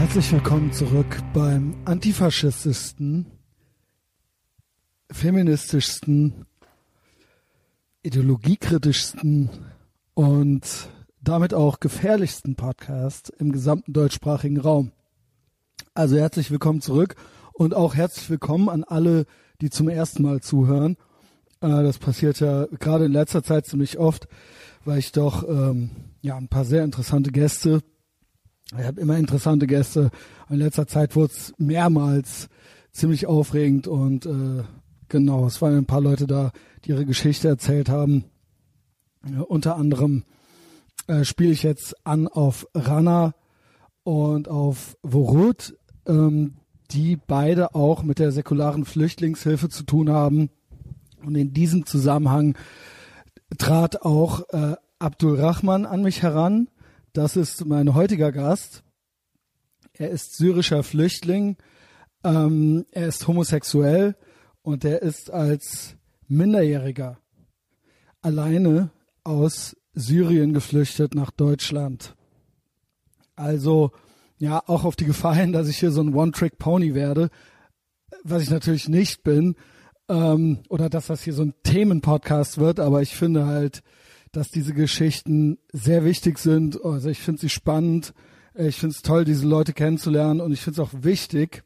Herzlich willkommen zurück beim antifaschistischsten, feministischsten, ideologiekritischsten und damit auch gefährlichsten Podcast im gesamten deutschsprachigen Raum. Also herzlich willkommen zurück und auch herzlich willkommen an alle, die zum ersten Mal zuhören. Äh, das passiert ja gerade in letzter Zeit ziemlich oft, weil ich doch ähm, ja ein paar sehr interessante Gäste ich habe immer interessante Gäste. In letzter Zeit wurde es mehrmals ziemlich aufregend und äh, genau, es waren ein paar Leute da, die ihre Geschichte erzählt haben. Ja, unter anderem äh, spiele ich jetzt an auf Rana und auf Vorut, ähm, die beide auch mit der säkularen Flüchtlingshilfe zu tun haben. Und in diesem Zusammenhang trat auch äh, Abdul Rahman an mich heran das ist mein heutiger Gast. Er ist syrischer Flüchtling, ähm, er ist homosexuell und er ist als Minderjähriger alleine aus Syrien geflüchtet nach Deutschland. Also ja, auch auf die Gefahr hin, dass ich hier so ein One-Trick-Pony werde, was ich natürlich nicht bin, ähm, oder dass das hier so ein Themenpodcast wird, aber ich finde halt, dass diese Geschichten sehr wichtig sind. Also ich finde sie spannend. Ich finde es toll, diese Leute kennenzulernen. Und ich finde es auch wichtig,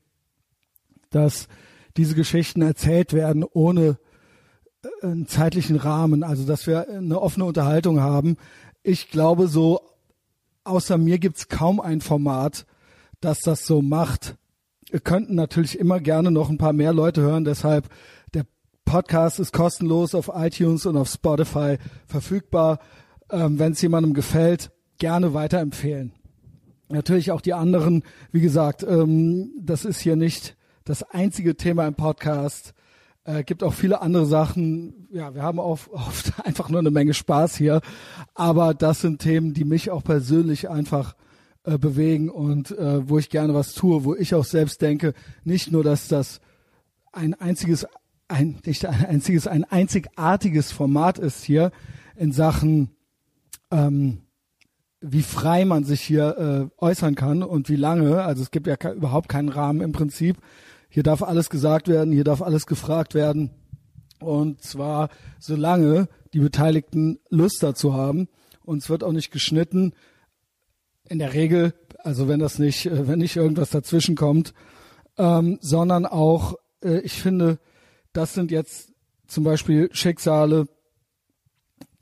dass diese Geschichten erzählt werden ohne äh, einen zeitlichen Rahmen. Also dass wir eine offene Unterhaltung haben. Ich glaube so, außer mir gibt's kaum ein Format, das das so macht. Wir könnten natürlich immer gerne noch ein paar mehr Leute hören. Deshalb Podcast ist kostenlos auf iTunes und auf Spotify verfügbar. Ähm, Wenn es jemandem gefällt, gerne weiterempfehlen. Natürlich auch die anderen. Wie gesagt, ähm, das ist hier nicht das einzige Thema im Podcast. Äh, gibt auch viele andere Sachen. Ja, wir haben oft, oft einfach nur eine Menge Spaß hier. Aber das sind Themen, die mich auch persönlich einfach äh, bewegen und äh, wo ich gerne was tue, wo ich auch selbst denke, nicht nur, dass das ein einziges ein, nicht ein einziges, ein einzigartiges Format ist hier in Sachen, ähm, wie frei man sich hier äh, äußern kann und wie lange. Also es gibt ja überhaupt keinen Rahmen im Prinzip. Hier darf alles gesagt werden, hier darf alles gefragt werden. Und zwar solange die Beteiligten Lust dazu haben. Und es wird auch nicht geschnitten. In der Regel, also wenn das nicht, äh, wenn nicht irgendwas dazwischen kommt, ähm, sondern auch, äh, ich finde, das sind jetzt zum Beispiel Schicksale,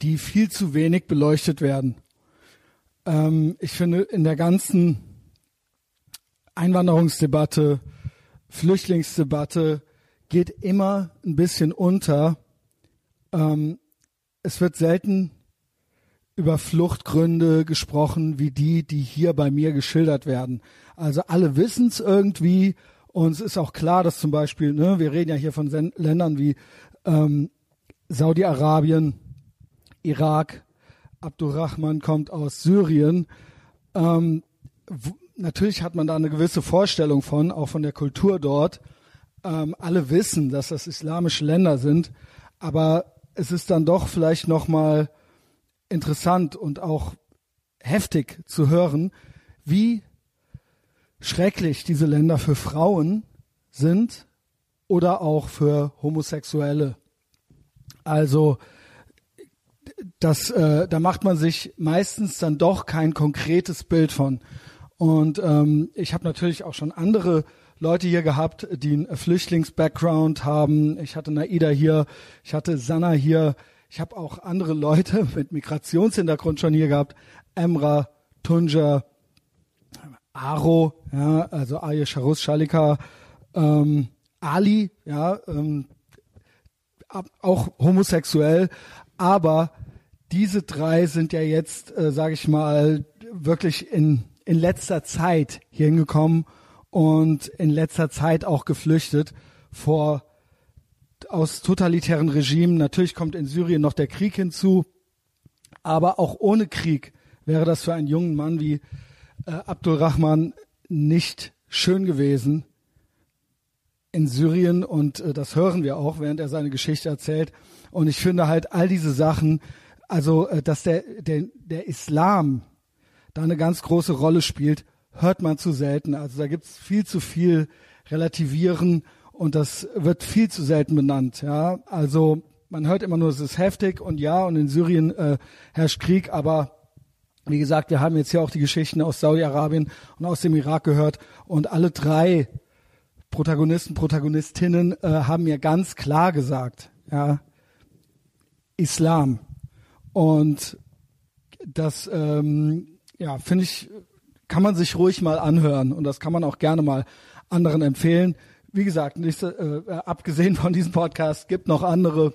die viel zu wenig beleuchtet werden. Ähm, ich finde, in der ganzen Einwanderungsdebatte, Flüchtlingsdebatte geht immer ein bisschen unter. Ähm, es wird selten über Fluchtgründe gesprochen, wie die, die hier bei mir geschildert werden. Also alle wissen es irgendwie und es ist auch klar, dass zum Beispiel, ne, wir reden ja hier von Sen Ländern wie ähm, Saudi-Arabien, Irak, Abdurrahman kommt aus Syrien. Ähm, natürlich hat man da eine gewisse Vorstellung von, auch von der Kultur dort. Ähm, alle wissen, dass das islamische Länder sind, aber es ist dann doch vielleicht noch mal interessant und auch heftig zu hören, wie schrecklich diese Länder für Frauen sind oder auch für Homosexuelle. Also das, äh, da macht man sich meistens dann doch kein konkretes Bild von. Und ähm, ich habe natürlich auch schon andere Leute hier gehabt, die einen Flüchtlings-Background haben. Ich hatte Naida hier, ich hatte Sanna hier. Ich habe auch andere Leute mit Migrationshintergrund schon hier gehabt. Emra, Tunja, Aro, ja, also Arya Sharus Shalika, ähm, Ali, ja, ähm, auch homosexuell, aber diese drei sind ja jetzt, äh, sage ich mal, wirklich in, in letzter Zeit hier hingekommen und in letzter Zeit auch geflüchtet vor aus totalitären Regimen. Natürlich kommt in Syrien noch der Krieg hinzu, aber auch ohne Krieg wäre das für einen jungen Mann wie äh, Abdulrahman nicht schön gewesen in Syrien und äh, das hören wir auch, während er seine Geschichte erzählt. Und ich finde halt all diese Sachen, also äh, dass der, der, der Islam da eine ganz große Rolle spielt, hört man zu selten. Also da gibt's viel zu viel Relativieren und das wird viel zu selten benannt. Ja, also man hört immer nur, es ist heftig und ja, und in Syrien äh, herrscht Krieg, aber wie gesagt, wir haben jetzt hier auch die Geschichten aus Saudi-Arabien und aus dem Irak gehört und alle drei Protagonisten, Protagonistinnen äh, haben mir ganz klar gesagt, ja, Islam. Und das, ähm, ja, finde ich, kann man sich ruhig mal anhören und das kann man auch gerne mal anderen empfehlen. Wie gesagt, nicht, äh, abgesehen von diesem Podcast gibt noch andere.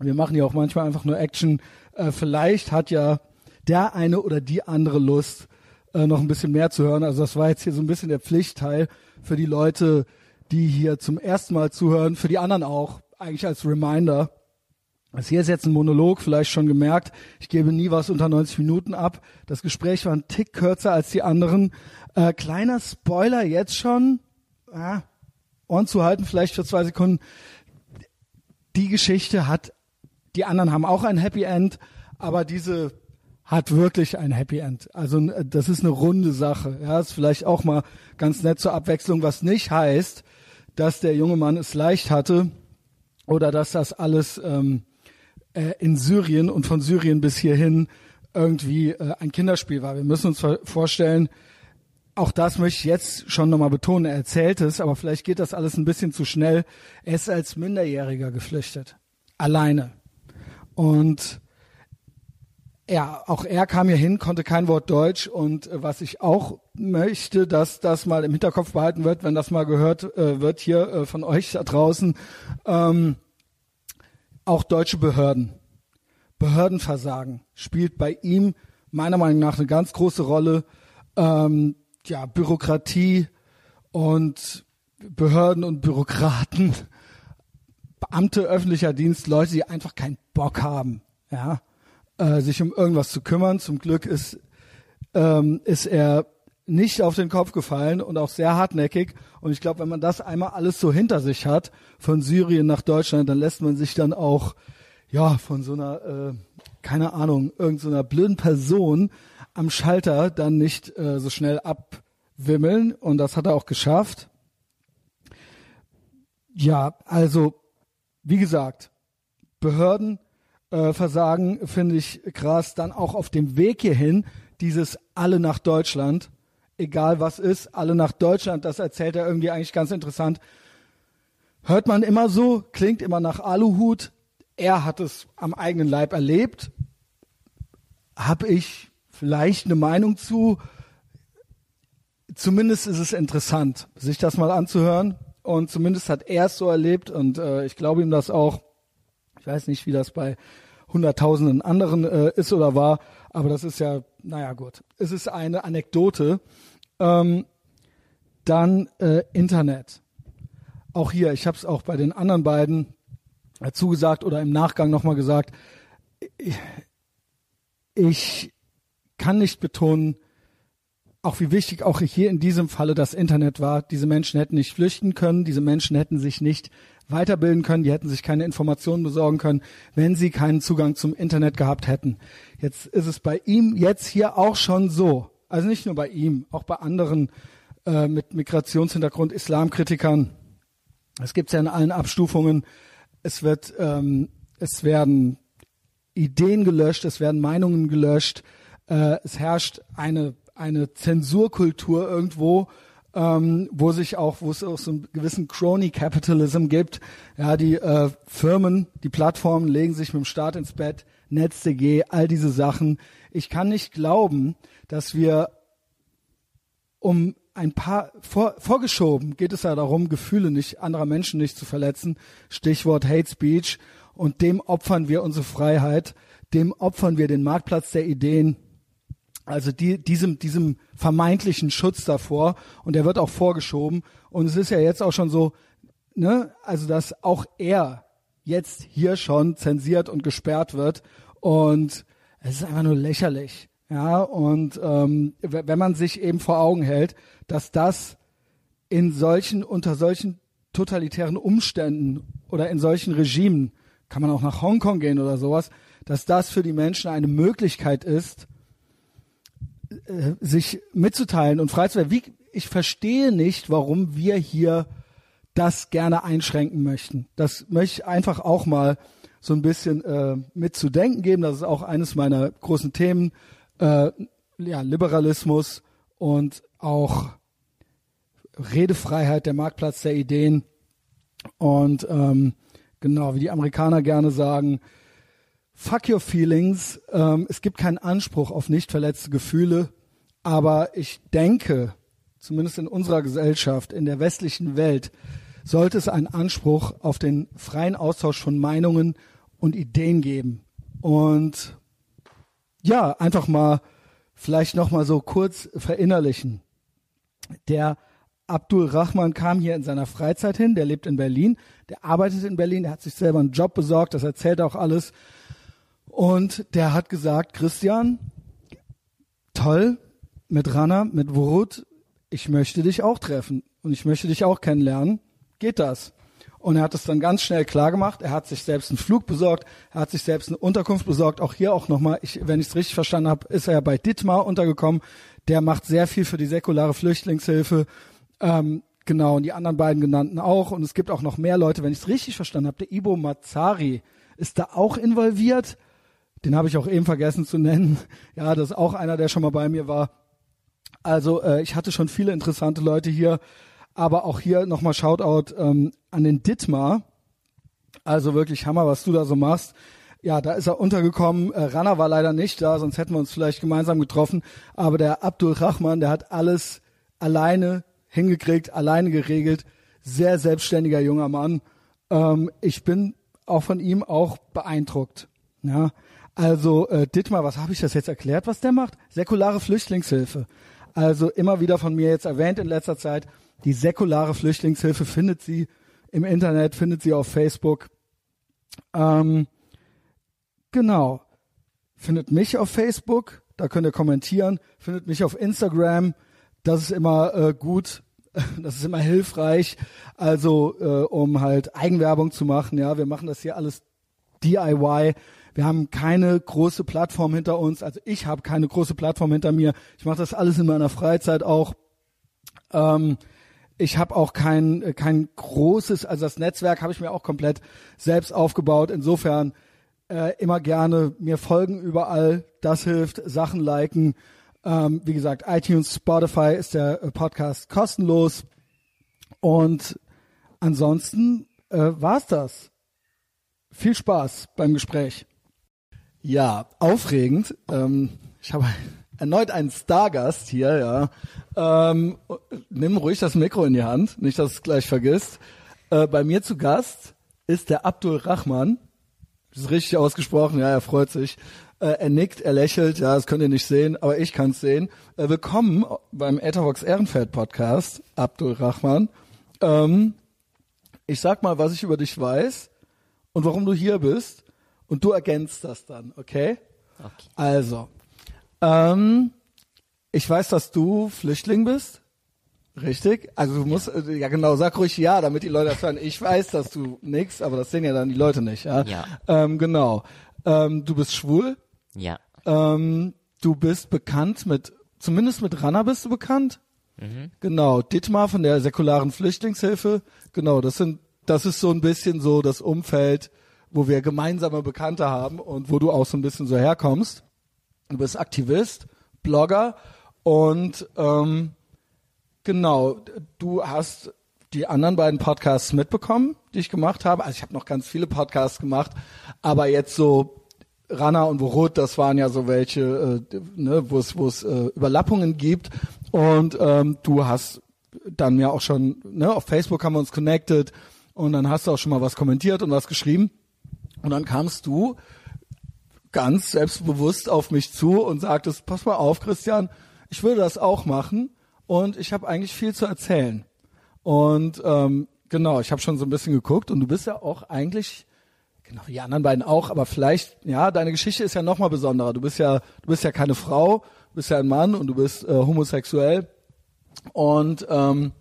Wir machen ja auch manchmal einfach nur Action. Äh, vielleicht hat ja der eine oder die andere Lust, äh, noch ein bisschen mehr zu hören. Also das war jetzt hier so ein bisschen der Pflichtteil für die Leute, die hier zum ersten Mal zuhören, für die anderen auch, eigentlich als Reminder. Das hier ist jetzt ein Monolog, vielleicht schon gemerkt. Ich gebe nie was unter 90 Minuten ab. Das Gespräch war ein Tick kürzer als die anderen. Äh, kleiner Spoiler jetzt schon. Ah, Ohren zu halten, vielleicht für zwei Sekunden. Die Geschichte hat, die anderen haben auch ein Happy End, aber diese hat wirklich ein Happy End. Also das ist eine runde Sache. Ja, ist vielleicht auch mal ganz nett zur Abwechslung, was nicht heißt, dass der junge Mann es leicht hatte oder dass das alles ähm, äh, in Syrien und von Syrien bis hierhin irgendwie äh, ein Kinderspiel war. Wir müssen uns vorstellen, auch das möchte ich jetzt schon nochmal betonen, er erzählt es, aber vielleicht geht das alles ein bisschen zu schnell. Er ist als Minderjähriger geflüchtet. Alleine. Und ja, auch er kam hier hin, konnte kein Wort Deutsch und äh, was ich auch möchte, dass das mal im Hinterkopf behalten wird, wenn das mal gehört äh, wird hier äh, von euch da draußen, ähm, auch deutsche Behörden. Behördenversagen spielt bei ihm meiner Meinung nach eine ganz große Rolle. Ähm, ja, Bürokratie und Behörden und Bürokraten, Beamte öffentlicher Dienst, Leute, die einfach keinen Bock haben, ja, äh, sich um irgendwas zu kümmern. Zum Glück ist, ähm, ist er nicht auf den Kopf gefallen und auch sehr hartnäckig. Und ich glaube, wenn man das einmal alles so hinter sich hat, von Syrien nach Deutschland, dann lässt man sich dann auch, ja, von so einer, äh, keine Ahnung, irgendeiner so blöden Person am Schalter dann nicht äh, so schnell abwimmeln. Und das hat er auch geschafft. Ja, also, wie gesagt, Behörden äh, Versagen finde ich krass. Dann auch auf dem Weg hierhin, dieses alle nach Deutschland egal was ist, alle nach Deutschland, das erzählt er irgendwie eigentlich ganz interessant. Hört man immer so, klingt immer nach Aluhut. Er hat es am eigenen Leib erlebt. Hab ich vielleicht eine Meinung zu? Zumindest ist es interessant, sich das mal anzuhören. Und zumindest hat er es so erlebt und äh, ich glaube ihm das auch. Ich weiß nicht, wie das bei hunderttausenden anderen äh, ist oder war, aber das ist ja, naja gut, es ist eine Anekdote. Ähm, dann äh, Internet. Auch hier, ich habe es auch bei den anderen beiden äh, zugesagt oder im Nachgang nochmal gesagt. Ich, ich kann nicht betonen, auch wie wichtig auch hier in diesem Falle das Internet war. Diese Menschen hätten nicht flüchten können, diese Menschen hätten sich nicht weiterbilden können, die hätten sich keine Informationen besorgen können, wenn sie keinen Zugang zum Internet gehabt hätten. Jetzt ist es bei ihm jetzt hier auch schon so, also nicht nur bei ihm, auch bei anderen äh, mit Migrationshintergrund, Islamkritikern. Es gibt ja in allen Abstufungen. Es wird, ähm, es werden Ideen gelöscht, es werden Meinungen gelöscht. Äh, es herrscht eine eine Zensurkultur irgendwo ähm, wo sich auch, wo es auch so einen gewissen Crony Capitalism gibt. Ja, die äh, Firmen, die Plattformen legen sich mit dem Staat ins Bett, NetzDG, all diese Sachen. Ich kann nicht glauben, dass wir um ein paar vor, vorgeschoben geht es ja darum, Gefühle nicht anderer Menschen nicht zu verletzen. Stichwort Hate Speech. Und dem opfern wir unsere Freiheit, dem opfern wir den Marktplatz der Ideen, also die, diesem, diesem vermeintlichen Schutz davor und der wird auch vorgeschoben. Und es ist ja jetzt auch schon so, ne, also dass auch er jetzt hier schon zensiert und gesperrt wird. Und es ist einfach nur lächerlich. Ja, und ähm, wenn man sich eben vor Augen hält, dass das in solchen, unter solchen totalitären Umständen oder in solchen Regimen, kann man auch nach Hongkong gehen oder sowas, dass das für die Menschen eine Möglichkeit ist, äh, sich mitzuteilen und frei zu werden. Wie, ich verstehe nicht, warum wir hier das gerne einschränken möchten. Das möchte ich einfach auch mal so ein bisschen äh, mit zu denken geben. Das ist auch eines meiner großen Themen. Äh, ja, Liberalismus und auch Redefreiheit, der Marktplatz der Ideen. Und ähm, genau, wie die Amerikaner gerne sagen, fuck your feelings. Ähm, es gibt keinen Anspruch auf nicht verletzte Gefühle. Aber ich denke, zumindest in unserer Gesellschaft, in der westlichen Welt, sollte es einen Anspruch auf den freien Austausch von Meinungen und Ideen geben. Und ja, einfach mal vielleicht noch mal so kurz verinnerlichen. Der Abdul Rahman kam hier in seiner Freizeit hin, der lebt in Berlin, der arbeitet in Berlin, der hat sich selber einen Job besorgt, das erzählt auch alles. Und der hat gesagt, Christian, toll, mit Rana, mit Wurut, ich möchte dich auch treffen und ich möchte dich auch kennenlernen. Geht das? Und er hat es dann ganz schnell klar gemacht. Er hat sich selbst einen Flug besorgt, er hat sich selbst eine Unterkunft besorgt. Auch hier auch nochmal, ich, wenn ich es richtig verstanden habe, ist er bei Dittmar untergekommen. Der macht sehr viel für die säkulare Flüchtlingshilfe. Ähm, genau, und die anderen beiden genannten auch. Und es gibt auch noch mehr Leute, wenn ich es richtig verstanden habe. Der Ibo Mazzari ist da auch involviert. Den habe ich auch eben vergessen zu nennen. Ja, das ist auch einer, der schon mal bei mir war. Also äh, ich hatte schon viele interessante Leute hier, aber auch hier nochmal Shoutout ähm, an den Dittmar. Also wirklich Hammer, was du da so machst. Ja, da ist er untergekommen. Äh, Rana war leider nicht da, sonst hätten wir uns vielleicht gemeinsam getroffen. Aber der Abdul Rahman, der hat alles alleine hingekriegt, alleine geregelt. Sehr selbstständiger junger Mann. Ähm, ich bin auch von ihm auch beeindruckt. Ja, also äh, Dittmar, was habe ich das jetzt erklärt, was der macht? Säkulare Flüchtlingshilfe. Also immer wieder von mir jetzt erwähnt in letzter Zeit, die säkulare Flüchtlingshilfe findet sie im Internet, findet sie auf Facebook. Ähm, genau. Findet mich auf Facebook, da könnt ihr kommentieren. Findet mich auf Instagram, das ist immer äh, gut, das ist immer hilfreich. Also äh, um halt Eigenwerbung zu machen. Ja, wir machen das hier alles DIY. Wir haben keine große Plattform hinter uns. Also ich habe keine große Plattform hinter mir. Ich mache das alles in meiner Freizeit auch. Ähm, ich habe auch kein kein großes, also das Netzwerk habe ich mir auch komplett selbst aufgebaut. Insofern äh, immer gerne mir folgen überall. Das hilft. Sachen liken. Ähm, wie gesagt, iTunes, Spotify ist der äh, Podcast kostenlos. Und ansonsten äh, war's das. Viel Spaß beim Gespräch. Ja, aufregend. Ähm, ich habe erneut einen Stargast hier, ja. Ähm, nimm ruhig das Mikro in die Hand, nicht, dass du es gleich vergisst. Äh, bei mir zu Gast ist der Abdul Rahman. Das ist richtig ausgesprochen, ja, er freut sich. Äh, er nickt, er lächelt, ja, das könnt ihr nicht sehen, aber ich kann es sehen. Äh, willkommen beim Etherbox Ehrenfeld Podcast, Abdul Rahman. Ähm, ich sag mal, was ich über dich weiß und warum du hier bist und du ergänzt das dann, okay? Okay. Also, ähm, ich weiß, dass du Flüchtling bist. Richtig? Also du musst, ja. ja genau, sag ruhig ja, damit die Leute das hören. Ich weiß, dass du nix, aber das sehen ja dann die Leute nicht, ja? Ja. Ähm, genau. Ähm, du bist schwul. Ja. Ähm, du bist bekannt mit, zumindest mit Rana bist du bekannt. Mhm. Genau. Dittmar von der säkularen Flüchtlingshilfe. Genau, das sind, das ist so ein bisschen so das Umfeld, wo wir gemeinsame Bekannte haben und wo du auch so ein bisschen so herkommst. Du bist Aktivist, Blogger und ähm, genau, du hast die anderen beiden Podcasts mitbekommen, die ich gemacht habe. Also ich habe noch ganz viele Podcasts gemacht, aber jetzt so Rana und Worut, das waren ja so welche, äh, ne, wo es wo es äh, Überlappungen gibt. Und ähm, du hast dann ja auch schon, ne, auf Facebook haben wir uns connected und dann hast du auch schon mal was kommentiert und was geschrieben. Und dann kamst du ganz selbstbewusst auf mich zu und sagtest, pass mal auf, Christian, ich würde das auch machen und ich habe eigentlich viel zu erzählen. Und ähm, genau, ich habe schon so ein bisschen geguckt und du bist ja auch eigentlich, genau die anderen beiden auch, aber vielleicht, ja, deine Geschichte ist ja noch mal besonderer. Du bist ja, du bist ja keine Frau, du bist ja ein Mann und du bist äh, homosexuell und ähm,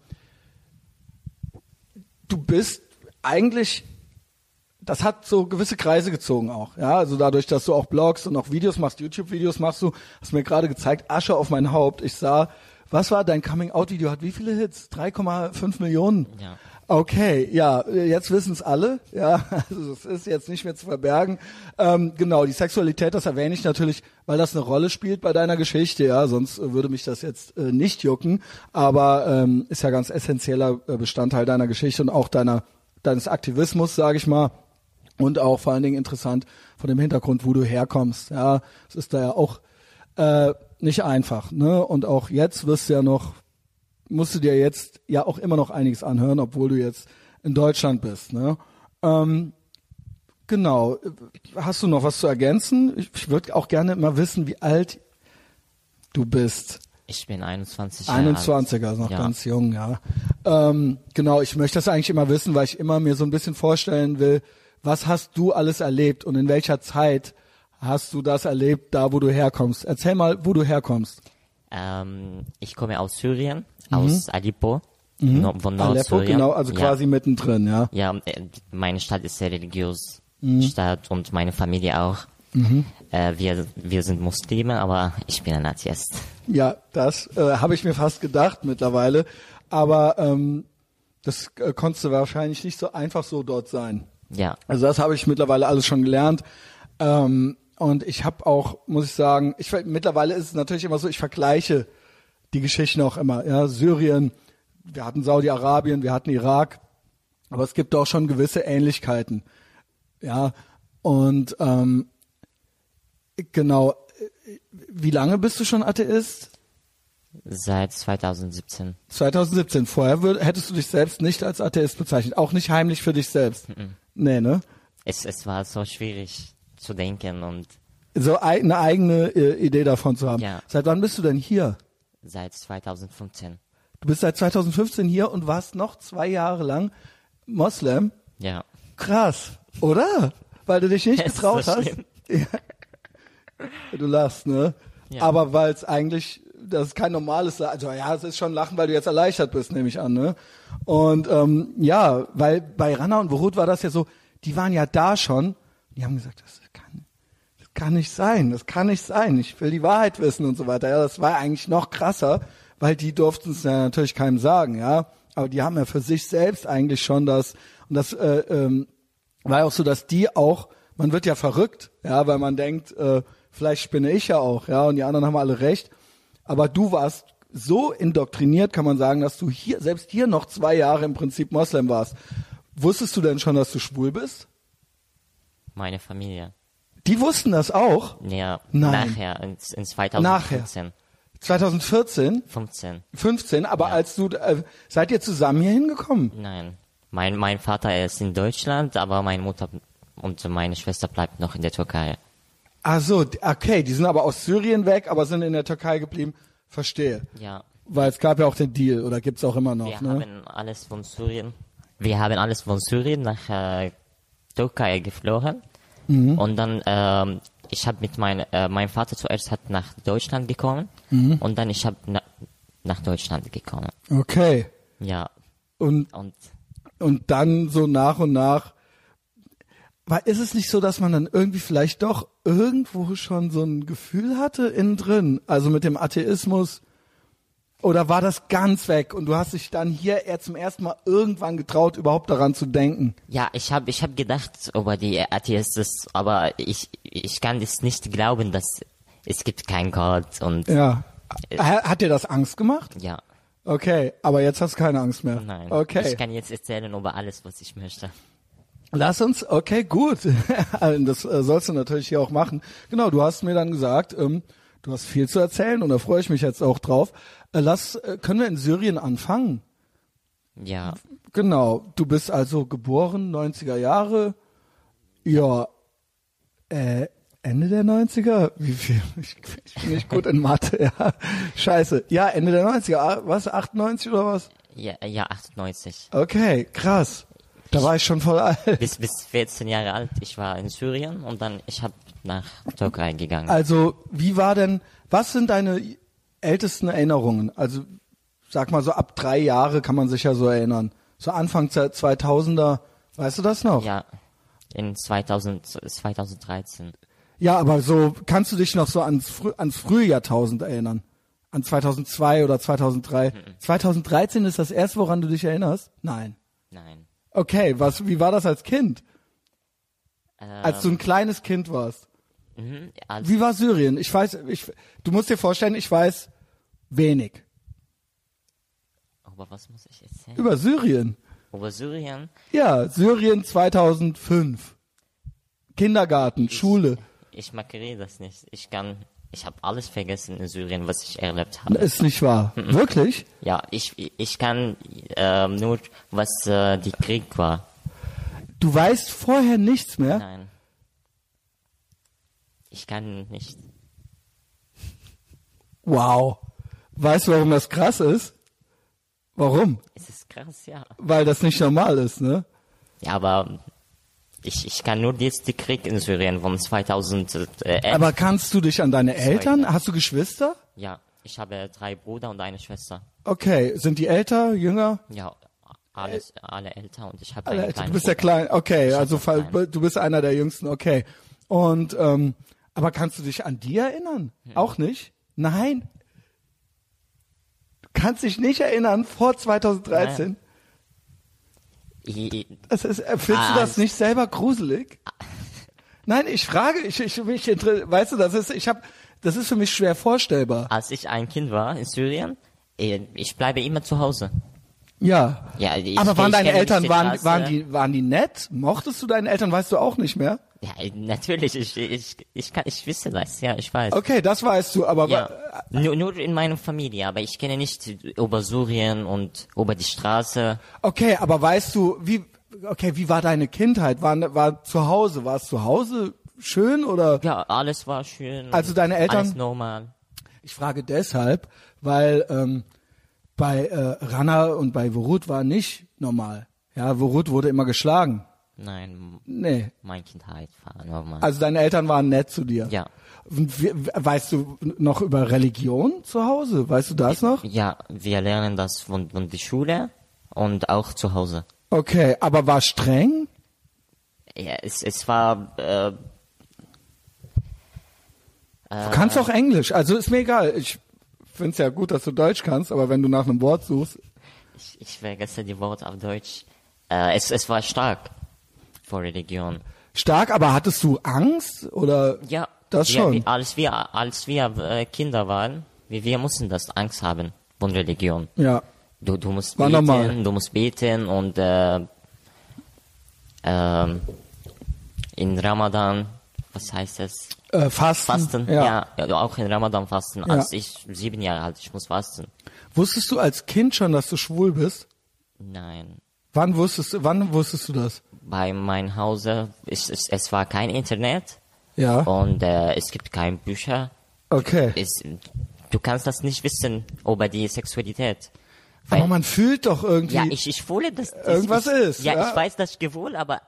du bist eigentlich das hat so gewisse Kreise gezogen auch. Ja, also dadurch, dass du auch Blogs und auch Videos machst, YouTube-Videos machst du, hast mir gerade gezeigt, Asche auf mein Haupt. Ich sah, was war dein Coming-out-Video? Hat wie viele Hits? 3,5 Millionen? Ja. Okay, ja, jetzt wissen es alle. Ja, also es ist jetzt nicht mehr zu verbergen. Ähm, genau, die Sexualität, das erwähne ich natürlich, weil das eine Rolle spielt bei deiner Geschichte. Ja, sonst würde mich das jetzt äh, nicht jucken. Aber ähm, ist ja ganz essentieller äh, Bestandteil deiner Geschichte und auch deiner deines Aktivismus, sage ich mal. Und auch vor allen Dingen interessant von dem Hintergrund, wo du herkommst. Ja, es ist da ja auch äh, nicht einfach. Ne? Und auch jetzt wirst du ja noch musst du dir jetzt ja auch immer noch einiges anhören, obwohl du jetzt in Deutschland bist. Ne? Ähm, genau. Hast du noch was zu ergänzen? Ich, ich würde auch gerne mal wissen, wie alt du bist. Ich bin 21 Jahre 21er, also noch ja. ganz jung, ja. Ähm, genau, ich möchte das eigentlich immer wissen, weil ich immer mir so ein bisschen vorstellen will, was hast du alles erlebt und in welcher Zeit hast du das erlebt, da wo du herkommst? Erzähl mal, wo du herkommst. Ähm, ich komme aus Syrien, aus Aleppo, no, von Mhm. Aleppo, genau, also ja. quasi mittendrin, ja. Ja, äh, meine Stadt ist sehr religiös Mhm. Stadt und meine Familie auch. Äh, wir, wir sind Muslime, aber ich bin ein Atheist. Ja, das äh, habe ich mir fast gedacht mittlerweile. Aber ähm, das äh, konntest du wahrscheinlich nicht so einfach so dort sein. Ja, Also das habe ich mittlerweile alles schon gelernt. Ähm, und ich habe auch, muss ich sagen, ich mittlerweile ist es natürlich immer so, ich vergleiche die Geschichten auch immer. Ja, Syrien, wir hatten Saudi-Arabien, wir hatten Irak, aber es gibt auch schon gewisse Ähnlichkeiten. Ja, und ähm, genau. Wie lange bist du schon Atheist? seit 2017. 2017. Vorher hättest du dich selbst nicht als Atheist bezeichnet. Auch nicht heimlich für dich selbst. Nee, ne? Es, es war so schwierig zu denken und So ei- eine eigene äh, Idee davon zu haben. Ja. Seit wann bist du denn hier? seit 2015. Du bist seit 2015 hier und warst noch zwei Jahre lang Moslem. Ja. Krass, oder? Weil du dich nicht getraut so hast. Ja. Du lachst, ne? Ja. Aber weil es eigentlich, das ist kein normales, also ja, es ist schon Lachen, weil du jetzt erleichtert bist, nehme ich an, ne? Und ähm, ja, weil bei Rana und Beirut war das ja so, die waren ja da schon, die haben gesagt, das kann, das kann nicht sein, das kann nicht sein, ich will die Wahrheit wissen und so weiter. Ja, das war eigentlich noch krasser, weil die durften es ja natürlich keinem sagen, ja. Aber die haben ja für sich selbst eigentlich schon das, und das äh, ähm, war ja auch so, dass die auch, man wird ja verrückt, ja, weil man denkt, äh, vielleicht spinne ich ja auch, ja, und die anderen haben alle recht. Aber du warst so indoktriniert, kann man sagen, dass du hier, selbst hier noch zwei Jahre im Prinzip Moslem warst. Wusstest du denn schon, dass du schwul bist? Meine Familie. Die wussten das auch. Ja, Nein. nachher, in, in 2015. 2014, 15. 15, aber als du, äh, seid ihr zusammen hier hingekommen? Nein. Mein, mein Vater ist in Deutschland, aber meine Mutter und meine Schwester bleibt noch in der Türkei. Ach so, okay, die sind aber aus Syrien weg, aber sind in der Türkei geblieben. Verstehe. Ja. Weil es gab ja auch den Deal, oder gibt's auch immer noch, Wir ne? haben alles von Syrien. Wir haben alles von Syrien nach äh, Türkei geflogen. Mhm. Und dann, ähm, ich habe mit mein, äh, mein Vater zuerst hat nach Deutschland gekommen Mhm. und dann ich habe na, nach Deutschland gekommen. Okay. Ja. Und Und und dann so nach und nach. War, ist es nicht so, dass man dann irgendwie vielleicht doch irgendwo schon so ein Gefühl hatte innen drin? Also mit dem Atheismus? Oder war das ganz weg und du hast dich dann hier eher zum ersten Mal irgendwann getraut, überhaupt daran zu denken? ja, ich habe ich hab gedacht über die Atheisten, aber ich, ich kann es nicht glauben, dass es gibt keinen Gott und Ja. Ha- Hat dir das Angst gemacht? ja. Okay, aber jetzt hast du keine Angst mehr. Nein. Okay. Ich kann jetzt erzählen über alles, was ich möchte. Lass uns, okay, gut. das äh, sollst du natürlich hier auch machen. Genau, du hast mir dann gesagt, ähm, du hast viel zu erzählen und da freue ich mich jetzt auch drauf. Äh, lass, äh, können wir in Syrien anfangen? Ja. Genau, du bist also geboren, 90er Jahre. Ja, äh, Ende der 90er? Wie viel? Ich, ich bin nicht gut in Mathe, ja. Scheiße. Ja, Ende der 90er. Ah, Was, 98 oder was? Ja, ja, 98. Okay, krass. Da war ich schon voll alt. Bis, bis 14 Jahre alt. Ich war in Syrien und dann ich habe nach Türkei gegangen. Also, wie war denn, was sind deine ältesten Erinnerungen? Also, sag mal so ab drei Jahre kann man sich ja so erinnern. So Anfang der 2000er, weißt du das noch? ja. in 2000, 2013. Ja, aber so kannst du dich noch so ans, frü ans frühe Jahrtausend erinnern? An 2002 oder 2003? 2013 ist das erste, woran du dich erinnerst? Nein. Nein. Okay, was, wie war das als Kind? Ähm, Als du ein kleines Kind warst. mhm, als, Wie war Syrien? Ich weiß, ich, du musst dir vorstellen, ich weiß wenig aber was muss ich erzählen? über Syrien. Über Syrien? Ja, Syrien 2005. Kindergarten, Schule. Ich mag das nicht. Ich kann, ich habe alles vergessen in Syrien, was ich erlebt habe. Ist nicht wahr. Wirklich? Ja, ich, ich kann ähm, nur, was äh, die Krieg war. Du weißt vorher nichts mehr? Nein. Ich kann nicht. Wow. Weißt du, warum das krass ist? Warum? Es ist krass, ja. Weil das nicht normal ist, ne? Ja, aber ich, ich kann nur jetzt die Krieg in Syrien von 2011. Aber kannst du dich an deine Eltern? Hast du Geschwister? ja, ich habe drei Brüder und eine Schwester. Okay, sind die älter, jünger? Ja, alles, alle älter und ich habe Alle einen Du bist der Bruder. Kleine. Okay, Ich also fall- du bist einer der Jüngsten. Okay. Und ähm, aber kannst du dich an die erinnern? Hm. Auch nicht? Nein. Du kannst dich nicht erinnern vor 2013? Ich, Das ist, äh, findest Ah, du das es- nicht selber gruselig? Nein, ich frage, ich, ich mich weißt du, das ist, ich habe, das ist für mich schwer vorstellbar. als ich ein Kind war in Syrien, eh, ich bleibe immer zu Hause. Ja. Ja, ich- Aber waren ich deine Eltern, waren, waren die, waren die nett? Mochtest du deine Eltern? Weißt du auch nicht mehr? Ja, natürlich, ich, ich, ich, kann, ich wisse das, ja, ich weiß. Okay, das weißt du, aber Ja, nur, nur in meiner Familie, aber ich kenne nicht über Syrien und über die Straße. okay, aber weißt du, wie, okay, wie war deine Kindheit? War, war zu Hause, war es zu Hause schön oder? Ja, alles war schön. Also deine Eltern- Alles normal. Ich frage deshalb, weil ähm, bei äh, Rana und bei Vorut war nicht normal. Ja, Vorut wurde immer geschlagen. Nein, Nee. mein Kindheit war normal. Also deine Eltern waren nett zu dir. ja. Weißt du noch über Religion zu Hause? Weißt du das noch? Ja, wir lernen das von, von der Schule und auch zu Hause. Okay, aber war streng? Ja, es, es war, äh, Du kannst auch Englisch, also ist mir egal. Ich find's ja gut, dass du Deutsch kannst, aber wenn du nach einem Wort suchst. ich, ich vergesse die Worte auf Deutsch. Äh, es, es war stark vor Religion. Stark, aber hattest du Angst oder? Ja, Das wir, schon. Als wir, als wir äh, Kinder waren, wir, wir mussten das Angst haben von Religion. Ja. Du, du musst War beten, normal. du musst beten und äh, ähm, in Ramadan, was heißt es? Äh, Fasten. Fasten, Ja. ja. ja, auch in Ramadan fasten. Als ich sieben Jahre alt, ich muss fasten. Wusstest du als Kind schon, dass du schwul bist? Nein, Wann wusstest wann wusstest du das? Bei meinem Hause, es, es, es war kein Internet Ja. und äh, es gibt kein Bücher. Okay. Es, du kannst das nicht wissen über die Sexualität. Aber Weil- man fühlt doch irgendwie. Ja, ich, ich fühle, dass dass Irgendwas ich, ist, Ja, ja. ich weiß das Gefühl, aber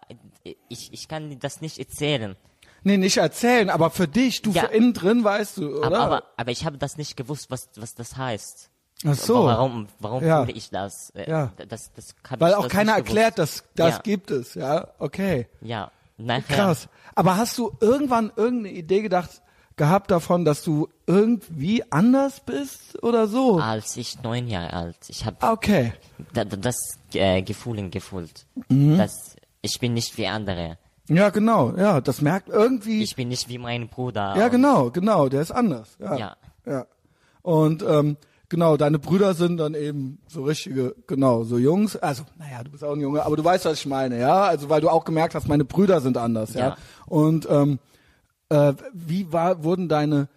ich, ich kann das nicht erzählen. nee, nicht erzählen, aber für dich, du Ja. innen drin weißt du, oder? Aber, aber, aber ich habe das nicht gewusst, was, was das heißt. Ach so. Warum, warum Ja. fühle ich das? Äh, Ja. Das, das hab Weil ich auch das keiner erklärt, dass das ja. gibt es, ja? Okay. Ja, nachher. Krass. Aber hast du irgendwann irgendeine Idee gedacht gehabt davon, dass du irgendwie anders bist oder so? Als ich neun Jahre alt, ich habe Ah, Okay. da, da- das äh, Gefühl gefühlt, Mhm. dass ich bin nicht wie andere. Ja, genau. Ja, das merkt irgendwie. Ich bin nicht wie mein Bruder. ja, genau, genau. Der ist anders. Ja. Ja. Ja. Und ähm, genau, deine Brüder sind dann eben so richtige, genau, so Jungs. Also, naja, du bist auch ein Junge, aber du weißt, was ich meine, ja. Also, weil du auch gemerkt hast, meine Brüder sind anders, ja. Ja. Und ähm, äh, wie war, wurden deine,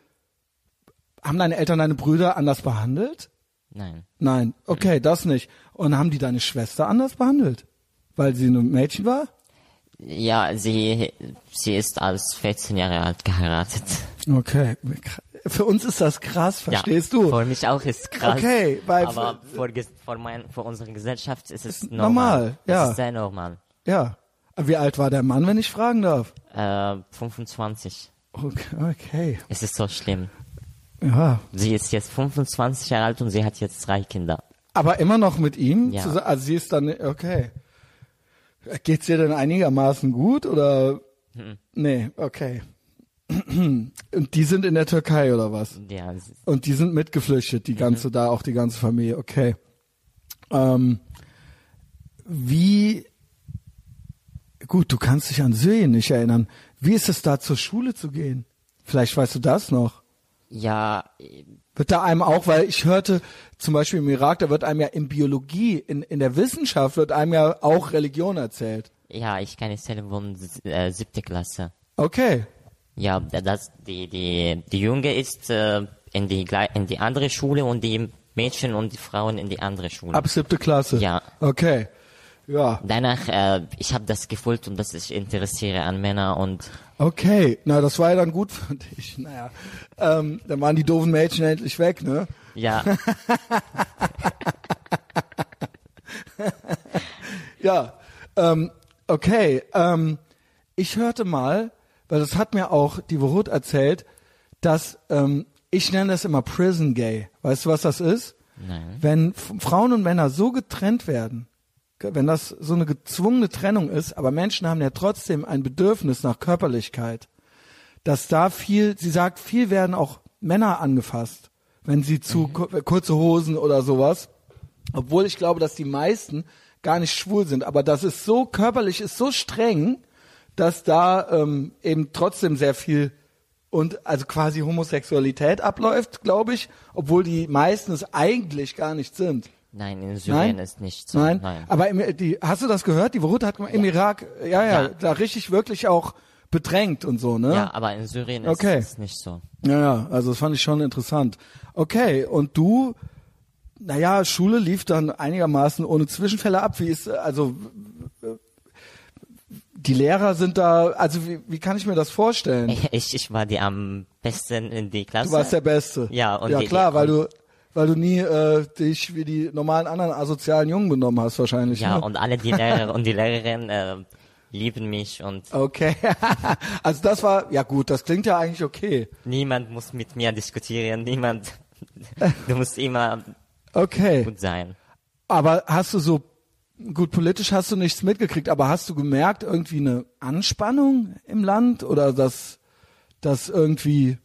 haben deine Eltern deine Brüder anders behandelt? Nein. Nein, okay, das nicht. Und haben die deine Schwester anders behandelt? Weil sie ein Mädchen war? Ja, sie, sie ist als 14 Jahre alt geheiratet. Okay. Für uns ist das krass, verstehst ja, du? Für mich auch ist krass. Okay, weil- aber für, für, mein, für unsere Gesellschaft ist es normal, normal. ja. Es ist sehr normal. Ja. Wie alt war der Mann, wenn ich fragen darf? Äh, 25. Okay, okay. Es ist so schlimm. Ja. Sie ist jetzt 25 Jahre alt und sie hat jetzt drei Kinder. Aber immer noch mit ihm? Ja. zusammen- Also sie ist dann, okay. Geht's dir denn einigermaßen gut oder? Nee, okay. Und die sind in der Türkei oder was? Ja, Und die sind mitgeflüchtet, die ganze, da auch die ganze Familie, okay. Ähm, wie, gut, du kannst dich an Syrien nicht erinnern. Wie ist es da zur Schule zu gehen? Vielleicht weißt du das noch. ja, Wird da einem auch, weil ich hörte, zum Beispiel im Irak, da wird einem ja in Biologie, in, in der Wissenschaft wird einem ja auch Religion erzählt. ja, ich kann erzählen von äh, siebte Klasse. Okay. Ja, das, die, die, die Junge ist äh, in die in die andere Schule und die Mädchen und die Frauen in die andere Schule. Ab siebte Klasse. Ja. Okay. Ja. Danach, äh, ich habe das gefühlt und dass ich interessiere an Männer und Okay. Na, das war ja dann gut für dich. Naja. Ähm, dann waren die doofen Mädchen endlich weg, ne? ja, Ja, ähm, okay. Ähm, ich hörte mal, weil das hat mir auch die Worut erzählt, dass ähm, ich nenne das immer Prison Gay. Weißt du, was das ist? Nein. Wenn Frauen und Männer so getrennt werden, wenn das so eine gezwungene Trennung ist, aber Menschen haben ja trotzdem ein Bedürfnis nach Körperlichkeit, dass da viel, sie sagt, viel werden auch Männer angefasst, wenn sie zu ku- kurze Hosen oder sowas. Obwohl ich glaube, dass die meisten gar nicht schwul sind. Aber das ist so körperlich, ist so streng, dass da ähm, eben trotzdem sehr viel und also quasi Homosexualität abläuft, glaube ich, obwohl die meisten es eigentlich gar nicht sind. nein, in Syrien Nein? ist nicht so. Nein, Nein. aber im, die, hast du das gehört? Die Worut hat im Irak, ja, ja, Ja. da richtig wirklich auch bedrängt und so, ne? Ja, aber in Syrien ist Okay. es nicht so. Ja, ja, also das fand ich schon interessant. Okay, und du, naja, Schule lief dann einigermaßen ohne Zwischenfälle ab. Wie ist, also, die Lehrer sind da, also wie, wie kann ich mir das vorstellen? Ich, ich war die am besten in die Klasse. Du warst der Beste. Ja, und ja die- klar, die- weil du, weil du nie äh, dich wie die normalen anderen asozialen Jungen benommen hast wahrscheinlich. Ja, ne? und alle die Lehrer und die Lehrerin äh, lieben mich und Okay, also das war, ja gut, das klingt ja eigentlich okay. niemand muss mit mir diskutieren, niemand. Du musst immer Okay, gut sein. aber hast du so, gut, politisch hast du nichts mitgekriegt, aber hast du gemerkt, irgendwie eine Anspannung im Land oder dass das irgendwie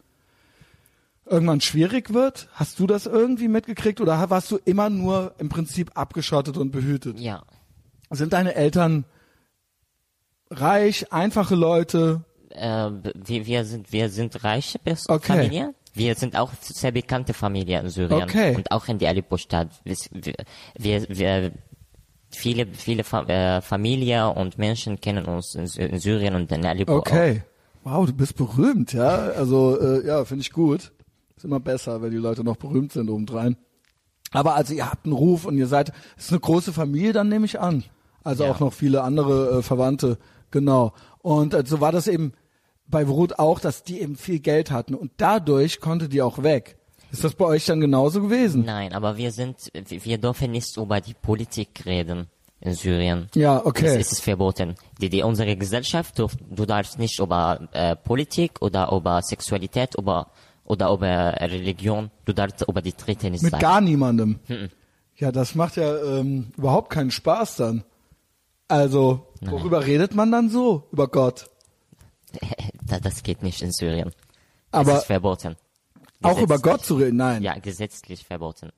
irgendwann schwierig wird? Hast du das irgendwie mitgekriegt oder warst du immer nur im Prinzip abgeschottet und behütet? Ja. Sind deine Eltern reich, einfache Leute? Äh, wir, wir sind wir sind reiche Pers Okay. Familie. Wir sind auch sehr bekannte Familie in Syrien Okay. und auch in die Aleppo-Stadt. Wir, wir, wir viele viele Fa äh, Familie und Menschen kennen uns in, in Syrien und in Aleppo. Okay. Wow, du bist berühmt, ja? Also, äh, ja, finde ich gut. Ist immer besser, wenn die Leute noch berühmt sind obendrein. Aber also ihr habt einen Ruf und ihr seid, ist eine große Familie, dann nehme ich an. Also Ja. auch noch viele andere äh, Verwandte, genau. Und äh, so war das eben bei Ruth auch, dass die eben viel Geld hatten und dadurch konnte die auch weg. Ist das bei euch dann genauso gewesen? Nein, aber wir sind wir dürfen nicht über die Politik reden in Syrien. Ja, okay. Es ist verboten. Die, die, unsere Gesellschaft, du, du darfst nicht über äh, Politik oder über Sexualität oder, oder über Religion, du darfst über die Dritte nicht Mit sagen. gar niemandem. Ja, das macht ja ähm, überhaupt keinen Spaß dann. Also, worüber redet man dann so? Über Gott. das, das geht nicht in Syrien. Aber es ist verboten. Auch über. Gott zu reden? Nein. Ja, gesetzlich verboten.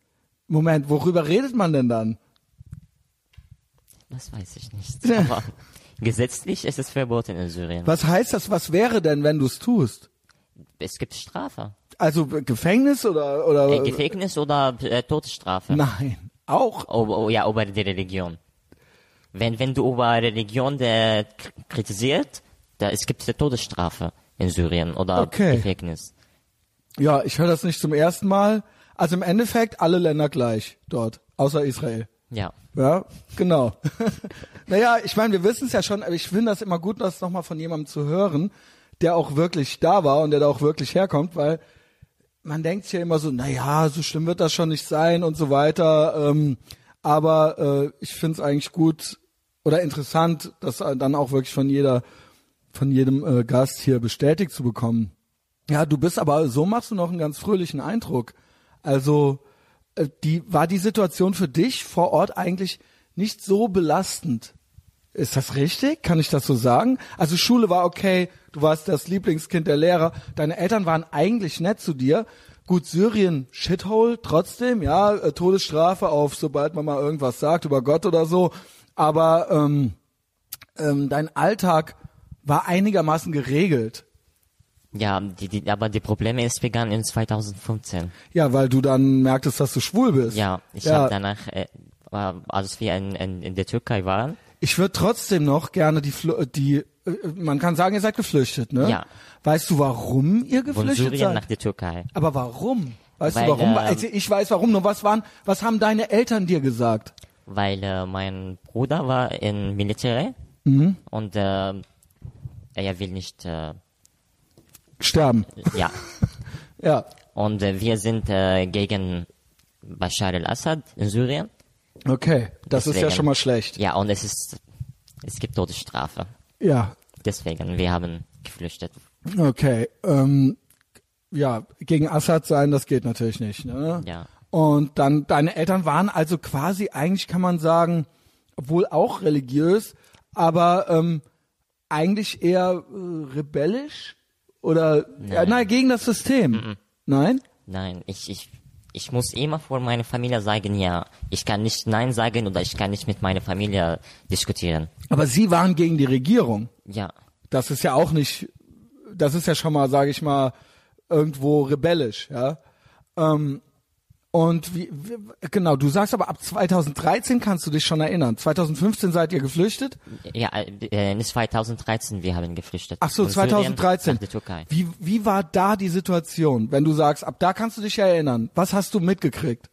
Moment, worüber redet man denn dann? Das weiß ich nicht. Aber gesetzlich ist es verboten in Syrien. Was heißt das? Was wäre denn, wenn du es tust? Es gibt Strafe. Also äh, Gefängnis oder oder? Äh, Gefängnis oder äh, Todesstrafe. Nein, auch. Oh, oh, ja, über die Religion. Wenn, wenn du über Religion äh, k- kritisiert, da, es gibt eine Todesstrafe in Syrien oder Okay. Gefängnis. Ja, ich höre das nicht zum ersten Mal. Also im Endeffekt alle Länder gleich dort, außer Israel. Ja. Ja, genau. naja, ich meine, wir wissen es ja schon, aber ich finde das immer gut, das nochmal von jemandem zu hören, der auch wirklich da war und der da auch wirklich herkommt, weil man denkt ja immer so, naja, so schlimm wird das schon nicht sein und so weiter. Ähm, aber äh, ich finde es eigentlich gut oder interessant, das dann auch wirklich von jeder, von jedem äh, Gast hier bestätigt zu bekommen. Ja, du bist aber, so machst du noch einen ganz fröhlichen Eindruck. Also, äh, die, war die Situation für dich vor Ort eigentlich nicht so belastend? Ist das richtig? Kann ich das so sagen? Also Schule war okay, du warst das Lieblingskind der Lehrer, deine Eltern waren eigentlich nett zu dir. Gut, Syrien, Shithole, trotzdem, ja, äh, Todesstrafe auf, sobald man mal irgendwas sagt über Gott oder so. Aber ähm, ähm, dein Alltag war einigermaßen geregelt. Ja, die, die, aber die Probleme ist begann in 2015. Ja, weil du dann merktest, dass du schwul bist. Ja, ich Ja. habe danach, äh, als wir in, in, in der Türkei waren, Ich würde trotzdem noch gerne die, Fl die, äh, man kann sagen, ihr seid geflüchtet, ne? Ja. Weißt du, warum ihr von geflüchtet Syrien seid? nach der Türkei. Aber warum? Weißt Weil, du warum? ähm, also ich weiß warum. Nur was waren, was haben deine Eltern dir gesagt? Weil äh, mein Bruder war im Militär Mhm. und äh, er will nicht, äh, Sterben. ja. Ja. Und äh, wir sind äh, gegen Bashar al-Assad in Syrien. Okay. Das ist ja Deswegen- schon mal schlecht. Ja, und es ist, es gibt Todesstrafe. Ja. Deswegen, wir haben geflüchtet. Okay. Ähm, ja, gegen Assad sein, das geht natürlich nicht. Ne? Ja. Und dann, deine Eltern waren also quasi, eigentlich kann man sagen, obwohl auch religiös, aber ähm, eigentlich eher äh, rebellisch oder ja, nein, gegen das System. Nein? Nein, ich, ich, ich muss immer vor meiner Familie sagen, ja. Ich kann nicht Nein sagen oder ich kann nicht mit meiner Familie diskutieren. Aber sie waren gegen die Regierung. Ja. Das ist ja auch nicht, das ist ja schon mal, sage ich mal, irgendwo rebellisch, ja. Ähm, und wie, wie, genau, du sagst aber ab 2013 kannst du dich schon erinnern. 2015 seid ihr geflüchtet? Ja, äh, in 2013, wir haben geflüchtet. Ach so, Von Syrien 2013. Nach Türkei. Wie, wie war da die Situation, wenn du sagst, ab da kannst du dich erinnern? Was hast du mitgekriegt?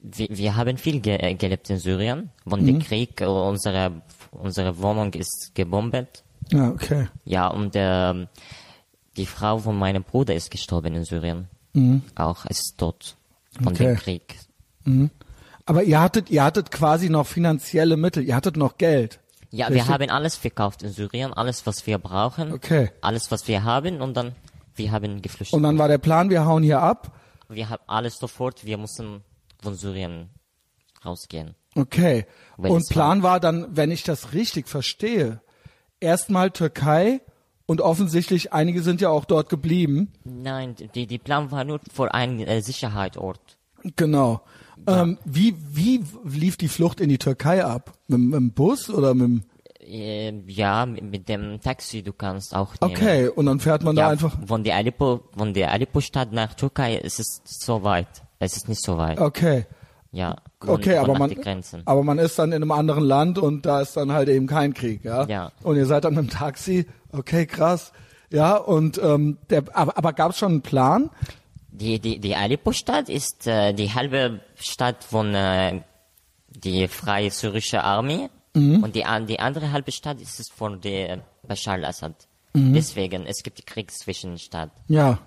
Wir, wir haben viel ge äh, gelebt in Syrien. Von Mhm. dem Krieg, äh, unsere, unsere Wohnung ist gebombt. Ja, okay. Ja, und ähm, die Frau von meinem Bruder ist gestorben in Syrien. Auch ist tot von Mhm. Okay. dem Krieg. Aber ihr hattet, ihr hattet quasi noch finanzielle Mittel, ihr hattet noch Geld. Ja, Richtig? wir haben alles verkauft in Syrien, alles was wir brauchen, Okay. alles was wir haben und dann wir haben geflüchtet. Und dann war der Plan, wir hauen hier ab. wir haben alles sofort, wir mussten von Syrien rausgehen. Okay. Und Plan war dann, wenn ich das richtig verstehe, erstmal Türkei und offensichtlich einige sind ja auch dort geblieben. Nein, die, die Plan war nur für einen äh, Sicherheitsort. Genau. Ähm, wie, wie lief die Flucht in die Türkei ab? Mit, mit dem Bus oder mit dem Äh, ja, mit, mit dem Taxi, du kannst auch nehmen. Okay, und dann fährt man Ja, da einfach. von der Aleppo, von der Aleppo-Stadt nach Türkei ist es so weit. Es ist nicht so weit. Okay. Ja. von- Okay, aber man, aber man ist dann in einem anderen Land und da ist dann halt eben kein Krieg, ja? Ja. Und ihr seid dann mit dem Taxi, okay, krass. Ja, und ähm, der, aber, aber gab es schon einen Plan? Die, die, die Aleppo-Stadt ist äh, die halbe Stadt von äh, die Freie Syrische Armee Mhm. und die, an- die andere halbe Stadt ist es von der Bashar al-Assad. Mhm. Deswegen, es gibt Krieg zwischen den Stadt. Ja.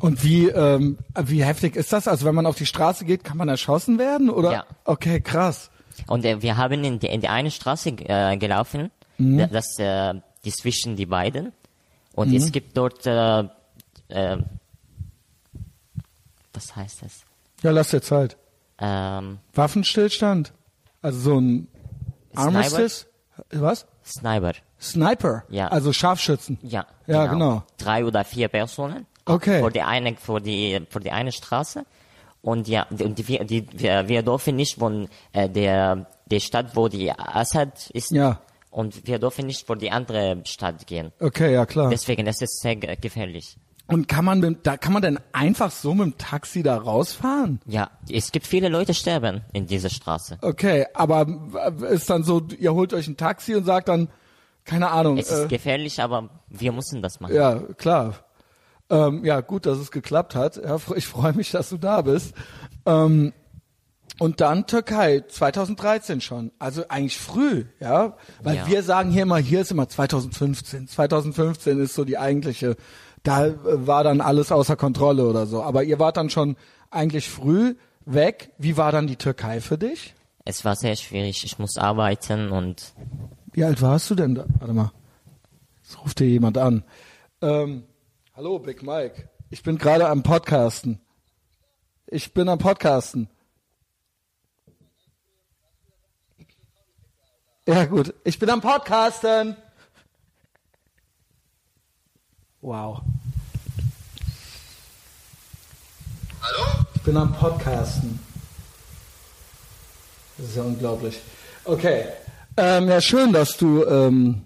Und wie, ähm, wie heftig ist das? Also wenn man auf die Straße geht, kann man erschossen werden? Oder? Ja. Okay, krass. Und äh, wir haben in die, in die eine Straße äh, gelaufen, Mhm. da- das äh, die zwischen die beiden. Und Mhm. es gibt dort, äh, äh, was heißt das? Ja, lass dir Zeit. Ähm, Waffenstillstand? Also so ein Sniper? Armistice? Was? Sniper. Sniper? Ja. Also Scharfschützen? Ja, Ja, genau. Drei oder vier Personen. Okay. Vor die eine, vor die, vor die eine Straße. Und ja, und die, wir- die, wir, wir dürfen nicht von äh, der, der Stadt, wo die Assad ist. Ja. Und wir dürfen nicht vor die andere Stadt gehen. Okay, ja klar. Deswegen, das ist sehr ge- gefährlich. Und kann man mit, da kann man denn einfach so mit dem Taxi da rausfahren? Ja, es gibt viele Leute sterben in dieser Straße. Okay, aber ist dann so, ihr holt euch ein Taxi und sagt dann, keine Ahnung. Es ist Äh, gefährlich, aber wir müssen das machen. ja, klar. Ähm, ja, gut, dass es geklappt hat. Ja, ich freue mich, dass du da bist. Ähm, und dann Türkei, 2013 schon. Also eigentlich früh, ja. Weil Ja. wir sagen hier immer, hier ist immer 2015. 2015 ist so die eigentliche, da äh, war dann alles außer Kontrolle oder so. Aber ihr wart dann schon eigentlich früh weg. Wie war dann die Türkei für dich? Es war sehr schwierig. Ich muss arbeiten und Wie alt warst du denn da? Warte mal. Jetzt ruft dir jemand an. Ähm, hallo, Big Mike. Ich bin gerade am Podcasten. Ich bin am Podcasten. Ja, gut. Ich bin am Podcasten. Wow. Hallo? Ich bin am Podcasten. Das ist ja unglaublich. Okay. Ähm, ja, schön, dass du ähm,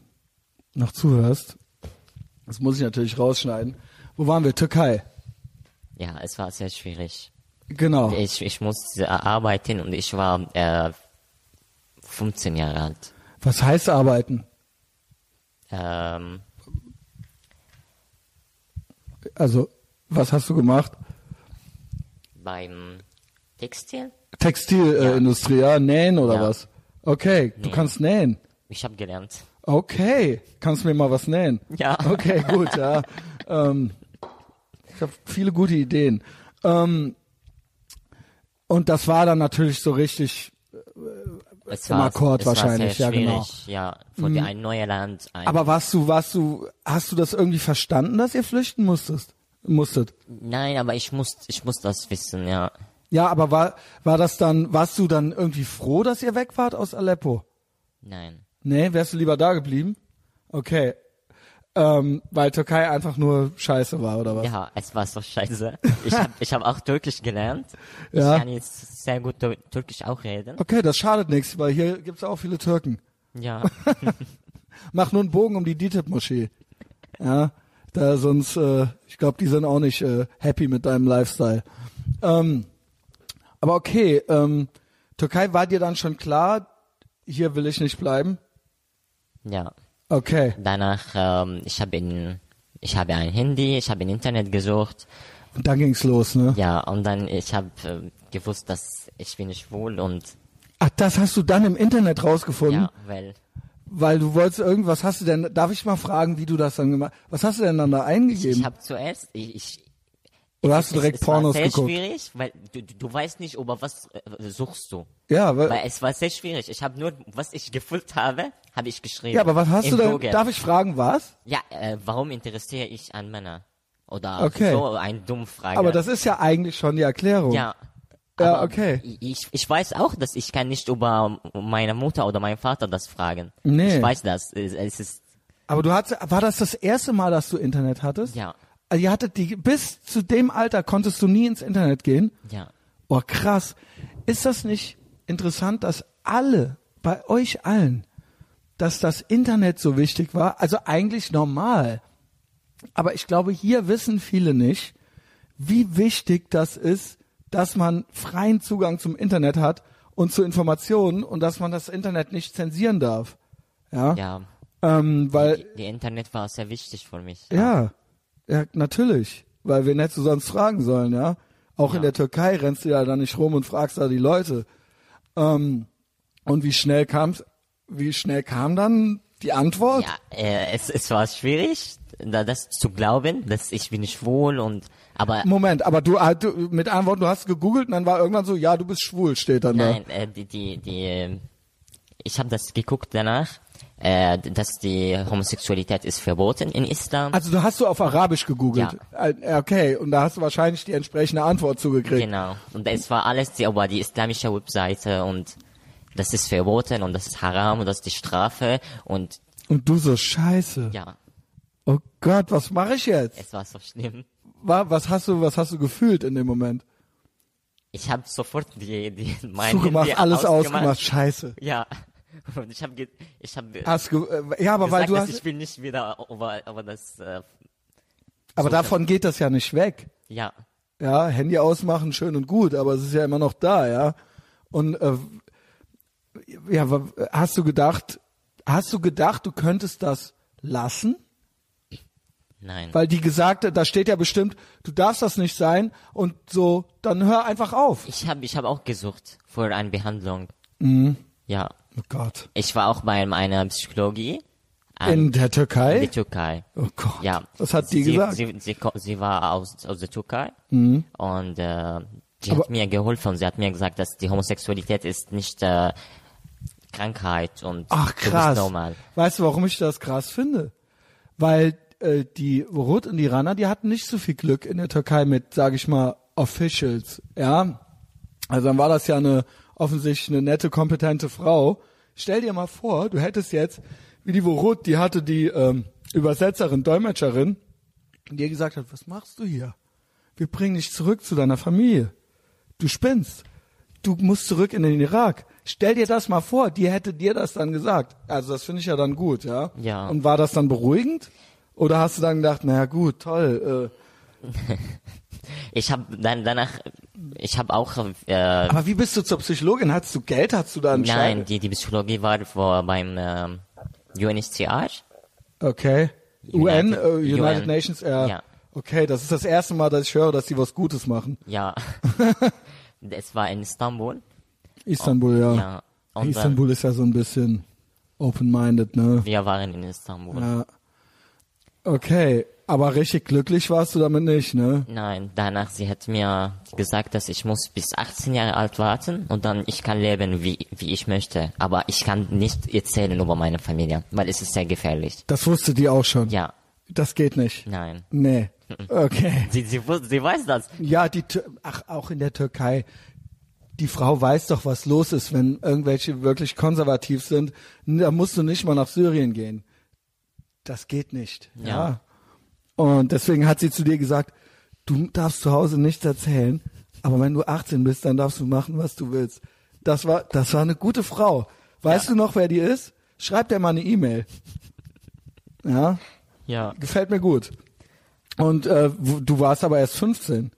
noch zuhörst. Das muss ich natürlich rausschneiden. Wo waren wir? Türkei. Ja, es war sehr schwierig. Genau. Ich, ich musste arbeiten und ich war äh, 15 Jahre alt. Was heißt arbeiten? Ähm, Also, was hast du gemacht? beim Textil? Textilindustrie, ja. nähen oder Ja. was? Okay, du Nähen. kannst nähen. Ich habe gelernt. Okay, kannst du mir mal was nähen? Ja. Okay, gut, ja. ähm, ich habe viele gute Ideen. Ähm, und das war dann natürlich so richtig, Es Im Akkord es wahrscheinlich, war ja, sehr genau. schwierig, Ja, für die ein neues Land. Ein, aber warst du, warst du, hast du das irgendwie verstanden, dass ihr flüchten musstest? Musstet? Nein, aber ich muss, ich muss das wissen, ja. Ja, aber war, war das dann, warst du dann irgendwie froh, dass ihr weg wart aus Aleppo? Nein. Nee, wärst du lieber da geblieben? Okay. Ähm, weil Türkei einfach nur scheiße war, oder was? Ja, es war so scheiße. Ich habe ich hab auch Türkisch gelernt. Ja. Ich kann jetzt sehr gut Tür- Türkisch auch reden. Okay, das schadet nichts, weil hier gibt's auch viele Türken. Ja. Mach nur einen Bogen um die DITIB-Moschee. Ja, da sonst, äh, ich glaube, die sind auch nicht äh, happy mit deinem Lifestyle. Ähm, aber okay, ähm, Türkei war dir dann schon klar, hier will ich nicht bleiben? Ja. Okay. Danach, ähm, ich habe in, ich habe ein Handy, ich habe im Internet gesucht. Und dann ging's los, ne? Ja, und dann, ich habe äh, gewusst, dass ich bin schwul und, Ach, das hast du dann im Internet rausgefunden? ja, weil, Weil du wolltest irgendwas hast du denn, darf ich mal fragen, wie du das dann gemacht Was hast du denn dann da eingegeben? ich habe zuerst, ich, ich Oder hast du es, direkt es Pornos war sehr geguckt? schwierig, weil du, du, weißt nicht, über was äh, suchst du. Ja, weil, Weil es war sehr schwierig. Ich habe nur, was ich gefühlt habe, habe ich geschrieben. ja, aber was hast du denn, Google. darf ich fragen, was? Ja, äh, warum interessiere ich an Männer? Oder Okay. so eine dumme Frage. Aber das ist ja eigentlich schon die Erklärung. ja. Ja, okay. Ich, ich weiß auch, dass ich kann nicht über meine Mutter oder meinen Vater das fragen. Nee. Ich weiß das. Es, es ist, Aber du hattest, war das das erste Mal, dass du Internet hattest? ja, Also ihr hattet die, bis zu dem Alter konntest du nie ins Internet gehen? ja. Oh, krass. Ist das nicht interessant, dass alle, bei euch allen, dass das Internet so wichtig war? Also eigentlich normal. Aber ich glaube, hier wissen viele nicht, wie wichtig das ist, dass man freien Zugang zum Internet hat und zu Informationen und dass man das Internet nicht zensieren darf. Ja. Ja. Ähm, weil, Die, die Internet war sehr wichtig für mich. ja, ja, natürlich. Weil wen hättest du sonst fragen sollen, ja? Auch in Ja. der Türkei rennst du ja da nicht rum und fragst da die Leute. Ähm, und wie schnell kam's, wie schnell kam dann die Antwort? Ja, äh, es, es war schwierig, da, das zu glauben, dass ich bin schwul und, aber Moment, aber du, ah, du mit anderen Worten, du hast gegoogelt und dann war irgendwann so, ja, du bist schwul, steht dann Nein, äh, die, die, die, ich habe das geguckt danach, äh, dass die Homosexualität ist verboten in Islam. Also du hast du auf Arabisch gegoogelt. Äh, Okay, und da hast du wahrscheinlich die entsprechende Antwort zugekriegt. genau. Und es war alles die, über die islamische Webseite und das ist verboten und das ist haram und das ist die Strafe und Und du so, scheiße. ja, Oh Gott, was mache ich jetzt? es war so schlimm. Wa- Was hast du, was hast du gefühlt in dem Moment? Ich habe sofort die, die, mein Zugemacht, alles ausgemacht. ausgemacht, scheiße. Ja. Und ich habe, ich habe äh, ja, aber weil gesagt, du dass hast, ich will nicht wieder über, über das, äh, aber so davon geht das ja nicht weg. ja, Ja, Handy ausmachen, schön und gut, aber es ist ja immer noch da, ja. Und äh, ja, hast du gedacht, hast du gedacht, du könntest das lassen? nein. Weil die gesagt, hat, da steht ja bestimmt, du darfst das nicht sein und so, dann hör einfach auf. Ich habe, ich habe auch gesucht für eine Behandlung. Mhm. Ja. Oh Gott. Ich war auch bei einer Psychologie an- In der in Türkei? der Türkei. Oh Gott. Ja. Was hat die sie, gesagt? Mhm. Sie, sie, sie war aus, aus der Türkei und äh, sie Aber- hat mir geholfen. Sie hat mir gesagt, dass die Homosexualität ist nicht äh, Krankheit und Ach krass. normal. Weißt du, warum ich das krass finde? Weil äh, die Rot und die Rana, die hatten nicht so viel Glück in der Türkei mit, sage ich mal, Officials, ja. Also dann war das ja eine offensichtlich eine nette, kompetente Frau, Stell dir mal vor, du hättest jetzt, wie die Worut, die hatte die ähm, Übersetzerin, Dolmetscherin, die gesagt hat, was machst du hier? Wir bringen dich zurück zu deiner Familie. Du spinnst. Du musst zurück in den Irak. Stell dir das mal vor, die hätte dir das dann gesagt. Also das finde ich ja dann gut, ja. Ja. Und war das dann beruhigend? Oder hast du dann gedacht, naja gut, toll. Äh, Ich habe dann danach, ich habe auch, äh, aber wie bist du zur Psychologin? Hattest du Geld? Hattest du da einen nein, die, die Psychologie war vor, beim ähm, UNHCR. Okay. UN, United- äh, United UN. Nations, ja. Ja. Okay, das ist das erste Mal, dass ich höre, dass die was Gutes machen. Ja. es war in Istanbul. Istanbul, ja. Ja. Und dann, Istanbul ist ja so ein bisschen open-minded, ne? wir waren in Istanbul. Ja. Okay, aber richtig glücklich warst du damit nicht, ne? Nein, danach, sie hat mir gesagt, dass ich muss bis 18 Jahre alt warten und dann ich kann leben, wie, wie ich möchte. Aber ich kann nicht erzählen über meine Familie, weil es ist sehr gefährlich. Das wusste die auch schon. Ja, Das geht nicht. nein. Nee. Okay. Sie, sie, sie weiß das. Ja, die ach auch in der Türkei. Die Frau weiß doch, was los ist, wenn irgendwelche wirklich konservativ sind. Da musst du nicht mal nach Syrien gehen. Das geht nicht. Ja. Ja. Und deswegen hat sie zu dir gesagt, du darfst zu Hause nichts erzählen, aber wenn du 18 bist, dann darfst du machen, was du willst. Das war, das war eine gute Frau. Weißt Ja. du noch, wer die ist? Schreib dir mal eine E-Mail. Ja, Ja. gefällt mir gut. Und äh, du warst aber erst 15.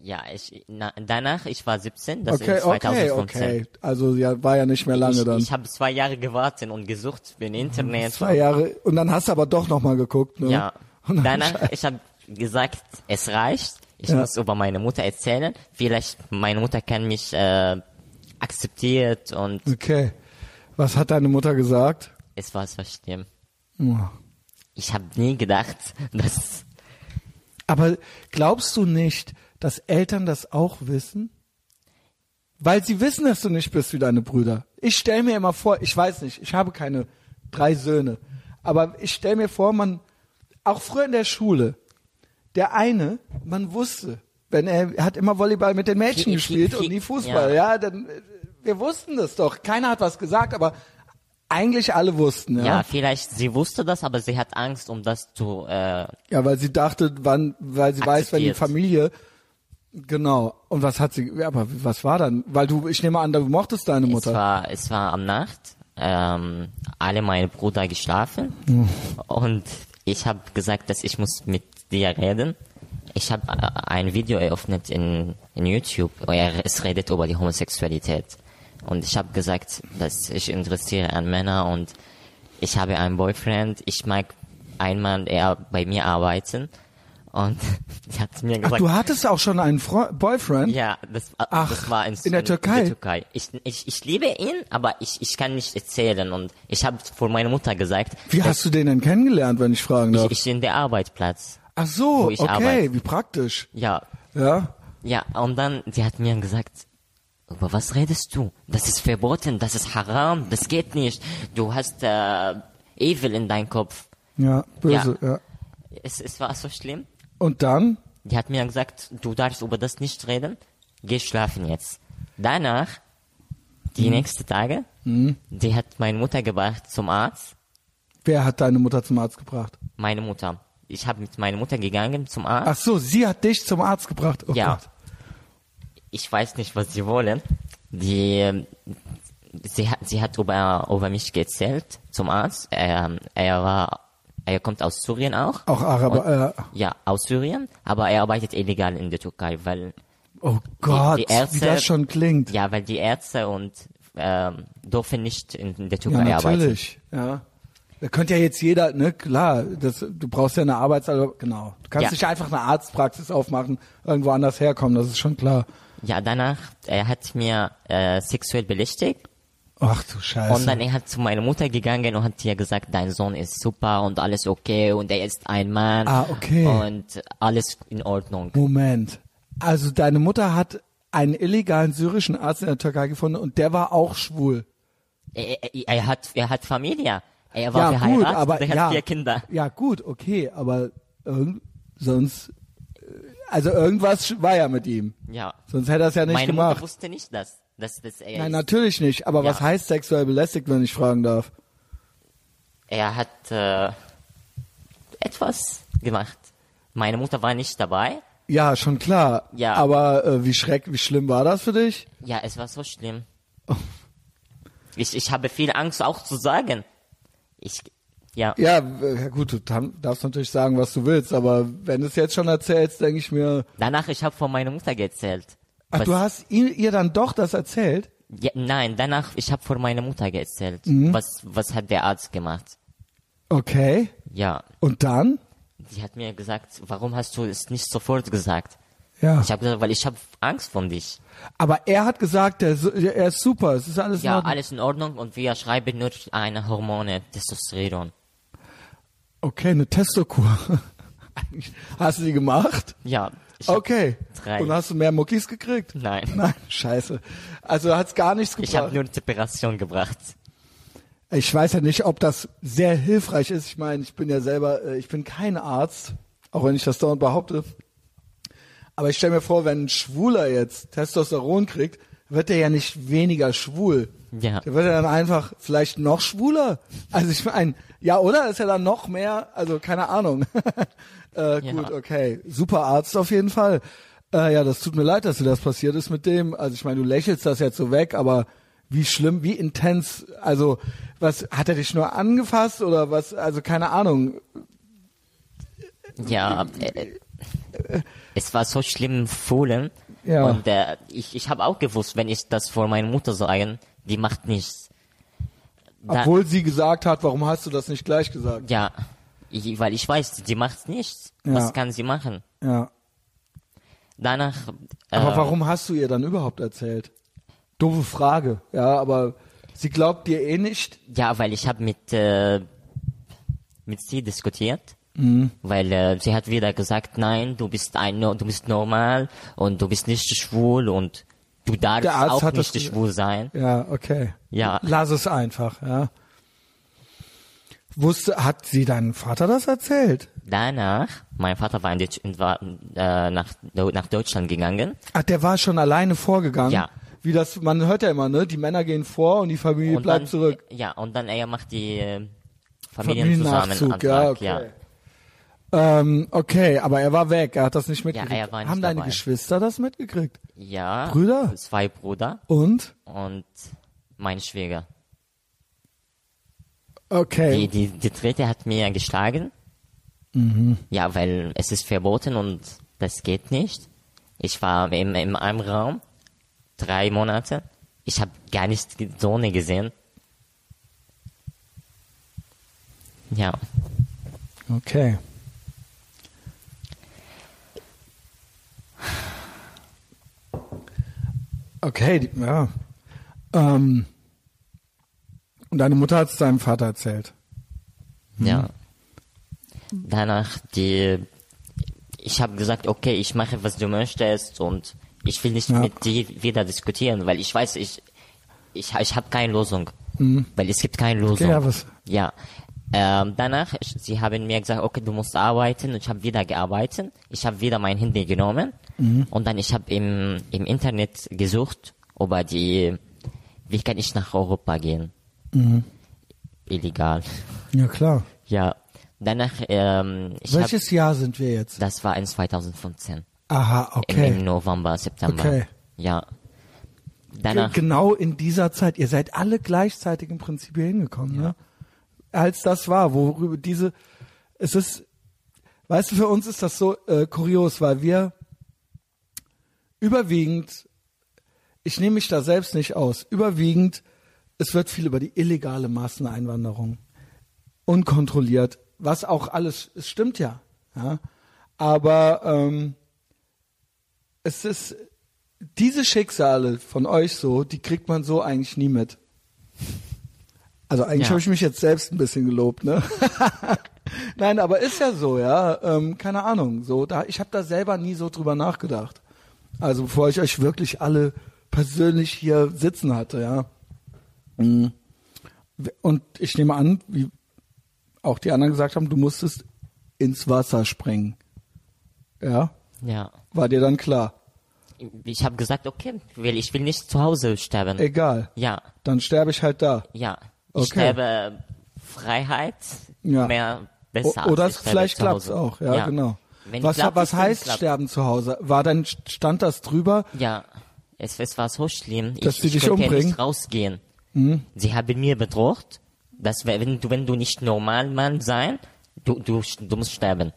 Ja, ich, na, danach, ich war 17, das Okay, ist okay, 2015. okay. Also ja, war ja nicht mehr lange ich, dann. Ich habe zwei Jahre gewartet und gesucht im Internet. Zwei Jahre und dann hast du aber doch noch mal geguckt, ne? Ja. Danach, ich habe gesagt, es reicht. Ich Ja. muss über meine Mutter erzählen. Vielleicht meine Mutter kann mich äh, akzeptiert und Okay. Was hat deine Mutter gesagt? es war so schlimm. Oh. Ich habe nie gedacht, dass Aber glaubst du nicht, dass Eltern das auch wissen? Weil sie wissen, dass du nicht bist wie deine Brüder. Ich stell mir immer vor, ich weiß nicht, ich habe keine drei Söhne, aber ich stell mir vor, man, auch früher in der Schule, der eine, man wusste, wenn er, er hat immer Volleyball mit den Mädchen gespielt und nie Fußball, ja. ja, dann, wir wussten das doch. Keiner hat was gesagt, aber eigentlich alle wussten, ja. ja, vielleicht sie wusste das, aber sie hat Angst, um das zu äh, Ja, weil sie dachte, wann, weil sie weiß, wenn die. Familie, genau. Und was hat sie, ja, aber was war dann? Weil du, ich nehme an, du mochtest deine Es Mutter. war, es war am Nacht, ähm, alle meine Brüder geschlafen und ich habe gesagt, dass ich muss mit dir reden. Ich habe äh, ein Video eröffnet in, in YouTube, wo er, es redet über die Homosexualität. Und ich habe gesagt, dass ich interessiere an Männer und ich habe einen Boyfriend, ich mag einen Mann, bei mir arbeiten. Und sie hat mir Ach, gesagt, du hattest auch schon einen Fre Boyfriend? ja, das, Ach, das war in, in der Türkei? Ich, ich, ich liebe ihn, aber ich, ich kann nicht erzählen. Und ich habe vor meiner Mutter gesagt, Wie hast du den denn kennengelernt, wenn ich fragen darf? ich, ich in der Arbeitsplatz. Ach so, okay, arbeite. wie praktisch. Ja, Ja? ja. Und dann, sie hat mir gesagt, über was redest du? Das ist verboten, das ist haram, das geht nicht. Du hast äh, Evil in deinem Kopf. Ja, böse, ja. Es, es war so schlimm. Und dann? Die hat mir gesagt, du darfst über das nicht reden. Geh schlafen jetzt. Danach, die nächsten Tage, die hat meine Mutter gebracht zum Arzt. Wer hat deine Mutter zum Arzt gebracht? Meine Mutter. Ich habe mit meiner Mutter gegangen zum Arzt. Ach so, sie hat dich zum Arzt gebracht. Oh Ja. Gott. Ich weiß nicht, was sie wollen. Die, ähm, sie hat, sie hat über, über mich erzählt zum Arzt. Er, er war, er kommt aus Syrien auch. Auch Araber, äh, Ja, aus Syrien, aber er arbeitet illegal in der Türkei, weil oh Gott, die Ärzte- wie das schon klingt. Ja, weil die Ärzte und ähm, dürfen nicht in der Türkei Ja, arbeiten. natürlich. Ja. Da könnte ja jetzt jeder, ne, klar, das, du brauchst ja eine Arbeits, genau. Du kannst Ja. nicht einfach eine Arztpraxis aufmachen, irgendwo anders herkommen, das ist schon klar. Ja, danach, er hat mir äh, sexuell belästigt Ach du Scheiße. und dann er hat zu meiner Mutter gegangen und hat ihr gesagt, dein Sohn ist super und alles okay und er ist ein Mann Ah, okay. und alles in Ordnung. Moment. Also deine Mutter hat einen illegalen syrischen Arzt in der Türkei gefunden und der war auch schwul. Er, er, er hat er hat Familie. Er war ja, verheiratet, gut, aber er hat ja, vier Kinder. Ja, gut, okay, aber irgend, sonst, äh, also irgendwas war ja mit ihm. Ja. Sonst hätte er es ja nicht Meine gemacht. Mutter wusste nicht das. Dass, dass er, Nein, natürlich nicht. Aber Ja. was heißt sexuell belästigt, wenn ich fragen darf? er hat äh, etwas gemacht. Meine Mutter war nicht dabei. Ja, schon klar. Ja. Aber äh, wie schreck, wie schlimm war das für dich? Ja, es war so schlimm. Ich, ich habe viel Angst auch zu sagen. Ich, ja, Ja, ja gut, du darfst natürlich sagen, was du willst, aber wenn du es jetzt schon erzählst, denke ich mir, danach ich habe von meiner Mutter erzählt. Ach, Was- du hast ihr, ihr dann doch das erzählt? ja, nein, danach ich habe von meiner Mutter erzählt. Mhm. Was, was hat der Arzt gemacht? Okay. Ja, Und dann? sie hat mir gesagt, warum hast du es nicht sofort gesagt? Ja. Ich habe gesagt, weil ich habe Angst von dich. Aber er hat gesagt, er, ist- er ist super, es ist alles in Ja, Ordnung. alles in Ordnung und wir schreiben nur eine Hormone, Testosteron. Okay, eine Testokur. hast du die gemacht? Ja. Ich Okay. drei. Und hast du mehr Muckis gekriegt? Nein. Nein, scheiße. Also hat's gar nichts gebracht. Ich habe nur eine Separation gebracht. Ich weiß ja nicht, ob das sehr hilfreich ist. Ich meine, ich bin ja selber, äh, ich bin kein Arzt, auch wenn ich das dauernd behaupte. Aber ich stelle mir vor, wenn ein Schwuler jetzt Testosteron kriegt, wird er ja nicht weniger schwul. Ja. Der wird ja dann einfach vielleicht noch schwuler. Also ich meine, ja, oder? Ist ja dann noch mehr, also keine Ahnung. äh, Ja. Gut, okay. Super Arzt auf jeden Fall. Äh, ja, das tut mir leid, dass dir das passiert ist mit dem. Also ich meine, du lächelst das jetzt so weg, aber wie schlimm, wie intens, also was, hat er dich nur angefasst oder was, also keine Ahnung. Ja, äh, es war so schlimm fühlen. Ja. Und äh, ich, ich habe auch gewusst, wenn ich das vor meiner Mutter sage, die macht nichts. Da, Obwohl sie gesagt hat, warum hast du das nicht gleich gesagt? ja, ich, weil ich weiß, die macht nichts. Ja. Was kann sie machen? Ja. Danach. Äh, Aber warum hast du ihr dann überhaupt erzählt? Doofe Frage, ja, aber sie glaubt dir eh nicht. Ja, weil ich habe mit äh, mit sie diskutiert, Mhm. weil äh, sie hat wieder gesagt, nein, du bist ein, du bist normal und du bist nicht schwul und du darfst auch das nicht gesagt. schwul sein. Ja, okay. Ja. Lass es einfach, ja. Wusste, hat sie deinem Vater das erzählt? Danach, mein Vater war, in Deutsch, war äh, nach, nach Deutschland gegangen. Ach, der war schon alleine vorgegangen? Ja. Wie das, man hört ja immer, ne? Die Männer gehen vor und die Familie Und bleibt dann, zurück. Ja, und dann er macht die äh, Familienzusammenantrag. Familiennachzug, ja, okay. Ähm, okay, aber er war weg, er hat das nicht mitgekriegt. er war nicht Haben deine dabei. Geschwister das mitgekriegt? Ja. Brüder? Zwei Brüder Und? und mein Schwieger. Okay. Die, die, die dritte hat mir geschlagen. Mhm. Ja, weil es ist verboten und das geht nicht. Ich war in, in einem Raum, drei Monate. Ich habe gar nicht die Sonne gesehen. Ja, Okay. Okay, die, ja. Ähm, und deine Mutter hat es deinem Vater erzählt. ja. Danach die, ich habe gesagt, okay, ich mache was du möchtest und ich will nicht Ja. mit dir wieder diskutieren, weil ich weiß, ich, ich, ich habe keine Lösung, weil es gibt keine Lösung. Mhm. ja, was- Ja. Ähm, danach, ich, sie haben mir gesagt, okay, du musst arbeiten und ich habe wieder gearbeitet. Ich habe wieder mein Handy genommen Mhm. und dann ich habe im, im Internet gesucht über die, wie kann ich nach Europa gehen? Mhm. Illegal. Ja, klar. Ja. Danach, ähm, ich hab, Welches Jahr sind wir jetzt? das war in 2015. Aha, Im, okay. Im November, September. Okay. Ja. Danach, Genau in dieser Zeit. Ihr seid alle gleichzeitig im Prinzip hier hingekommen, ne? Als das war, worüber diese, es ist, weißt du, für uns ist das so äh, kurios, weil wir überwiegend, ich nehme mich da selbst nicht aus, überwiegend, es wird viel über die illegale Masseneinwanderung unkontrolliert, was auch alles, es stimmt ja, ja, aber ähm, es ist diese Schicksale von euch so, die kriegt man so eigentlich nie mit. Also eigentlich Ja. habe ich mich jetzt selbst ein bisschen gelobt, ne? Nein, aber ist ja so, ja. Ähm, keine Ahnung. So, da, ich habe da selber nie so drüber nachgedacht. Also bevor ich euch wirklich alle persönlich hier sitzen hatte, ja. Mhm. Und ich nehme an, wie auch die anderen gesagt haben, du musstest ins Wasser springen. Ja, ja. war dir dann klar. ich habe gesagt, okay, weil ich will nicht zu Hause sterben. Egal. ja, Dann sterbe ich halt da. ja. Ich Okay. sterbe Freiheit, Ja. mehr O besser. oder ich sterbe vielleicht zu klappt's Hause. auch, ja, genau. Wenn Was, klappt, was heißt klappt. sterben zu Hause? War dann stand das drüber? Ja, es, es war so schlimm. Dass ich, die ich dich konnte umbringen? Mhm. nicht rausgehen. Sie haben mir bedroht, dass wenn du, wenn du nicht normal Mann sein, du, du, du musst sterben.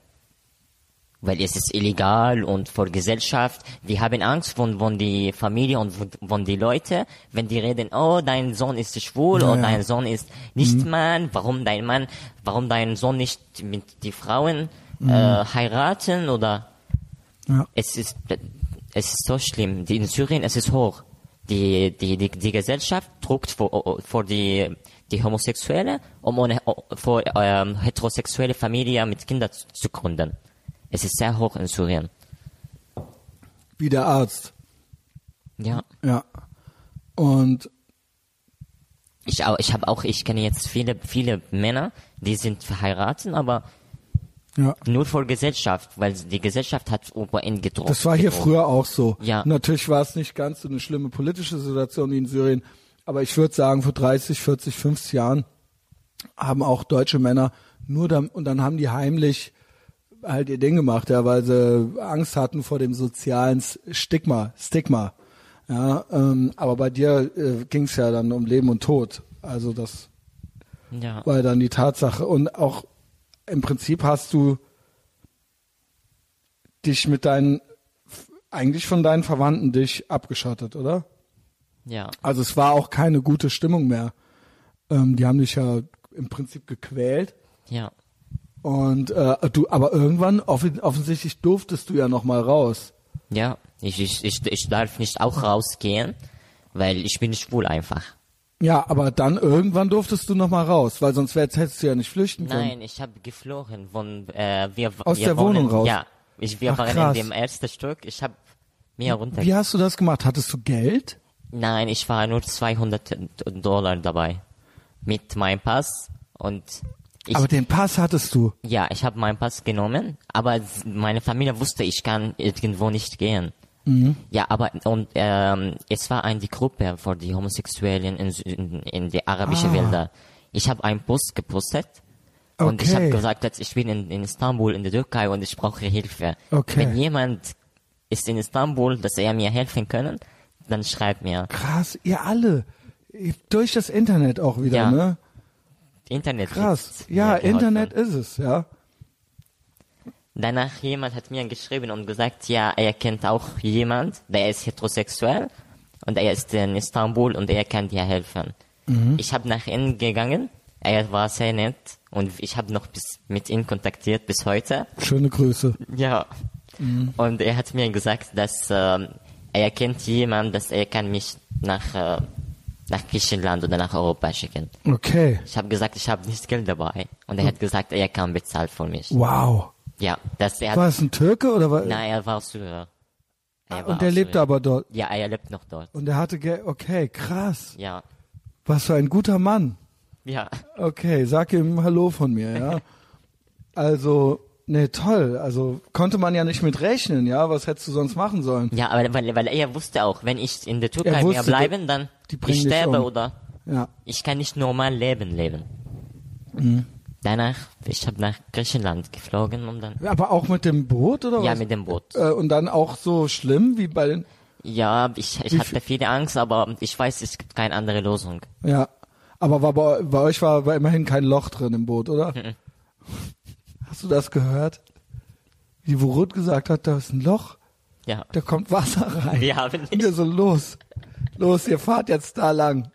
Weil es ist illegal und vor Gesellschaft. Die haben Angst von, von die Familie und von, von die Leute, wenn die reden, oh, dein Sohn ist schwul Ja, oder ja. dein Sohn ist nicht Mann, warum dein Mann, warum dein Sohn nicht mit die Frauen äh, heiraten oder Ja. es ist, es ist so schlimm. Die, in Syrien es ist hoch. Die, die, die, die Gesellschaft druckt vor, vor die, die Homosexuelle, um eine vor, ähm, heterosexuelle Familie mit Kindern zu, zu gründen. Es ist sehr hoch in Syrien. Wie der Arzt. Ja. Ja. Und Ich auch, ich habe auch, ich kenne jetzt viele, viele Männer, die sind verheiratet, aber ja. nur vor Gesellschaft, weil die Gesellschaft hat ihn gedruckt. Das war hier gedruckt. früher auch so. Ja. Natürlich war es nicht ganz so eine schlimme politische Situation wie in Syrien, aber ich würde sagen, vor 30, 40, 50 Jahren haben auch deutsche Männer nur dann, und dann haben die heimlich halt ihr Ding gemacht, ja, weil sie Angst hatten vor dem sozialen Stigma, Stigma. Ja, ähm, aber bei dir äh, ging es ja dann um Leben und Tod. Also das Ja. war dann die Tatsache. Und auch im Prinzip hast du dich mit deinen, eigentlich von deinen Verwandten dich abgeschottet, oder? Ja. Also es war auch keine gute Stimmung mehr. Ähm, die haben dich ja im Prinzip gequält. Ja. Und äh, du, aber irgendwann offen, offensichtlich durftest du ja noch mal raus. Ja, ich, ich, ich, ich darf nicht auch rausgehen, weil ich bin schwul einfach. Ja, aber dann irgendwann durftest du noch mal raus, weil sonst hättest du ja nicht flüchten können. Nein, ich habe geflogen von äh, wir Aus wir der wohnen, Wohnung raus? Ja, ich, wir Ach, waren krass. in dem ersten Stück. Ich habe mir runter. Wie hast du das gemacht? Hattest du Geld? Nein, ich war nur 200 Dollar dabei mit meinem Pass und ich, aber den Pass hattest du. ja, ich habe meinen Pass genommen, aber meine Familie wusste, ich kann irgendwo nicht gehen. Mhm. Ja, aber und ähm, es war eine Gruppe für die Homosexuellen in, in, in die arabischen Ah. Wälder. Ich habe einen Post gepostet und ich habe Okay. gesagt, dass ich bin in, in Istanbul in der Türkei und ich brauche Hilfe. Okay. Wenn jemand ist in Istanbul, dass er mir helfen können, dann schreibt mir. Krass, ihr alle. Durch das Internet auch wieder, Ja. ne? Internet. Krass. Ja. Internet ist es, ja. Danach jemand hat mir geschrieben und gesagt, ja, er kennt auch jemand, der ist heterosexuell und er ist in Istanbul und er kann dir helfen. Mhm. Ich habe nach ihm gegangen, er war sehr nett und ich habe noch bis mit ihm kontaktiert bis heute. Schöne Grüße. Ja. Mhm. Und er hat mir gesagt, dass ähm, er kennt jemand, dass er kann mich nach äh, nach Griechenland oder nach Europa schicken. Okay. Ich habe gesagt, ich habe nicht Geld dabei und er hat gesagt, er kann bezahlen für mich. Wow. Ja, dass er hat War es ein Türke oder war Nein, er war Syrer. Er war Und aus lebte Syrien. aber dort. Ja, er lebt noch dort. Und er hatte Geld. Okay, krass. Ja. Was für ein guter Mann. Ja. Okay, sag ihm Hallo von mir, ja. Also, ne, toll. Also konnte man ja nicht mit rechnen, ja. Was hättest du sonst machen sollen? Ja, aber weil, weil er wusste auch, wenn ich in der Türkei Er mehr wusste, bleiben, dann die ich sterbe um. oder Ja. ich kann nicht normal leben leben. Mhm. Danach, ich habe nach Griechenland geflogen und dann Aber auch mit dem Boot oder ja was? mit dem Boot. Äh, und dann auch so schlimm wie bei den. Ja, ich, ich hatte viele Angst, aber ich weiß, es gibt keine andere Lösung. Ja. Aber war bei, bei euch war, war immerhin kein Loch drin im Boot, oder? Mhm. Hast du das gehört? Wie Wurut gesagt hat, da ist ein Loch, Ja. da kommt Wasser rein. Wir haben Und nicht. wir so, los, los, ihr fahrt jetzt da lang.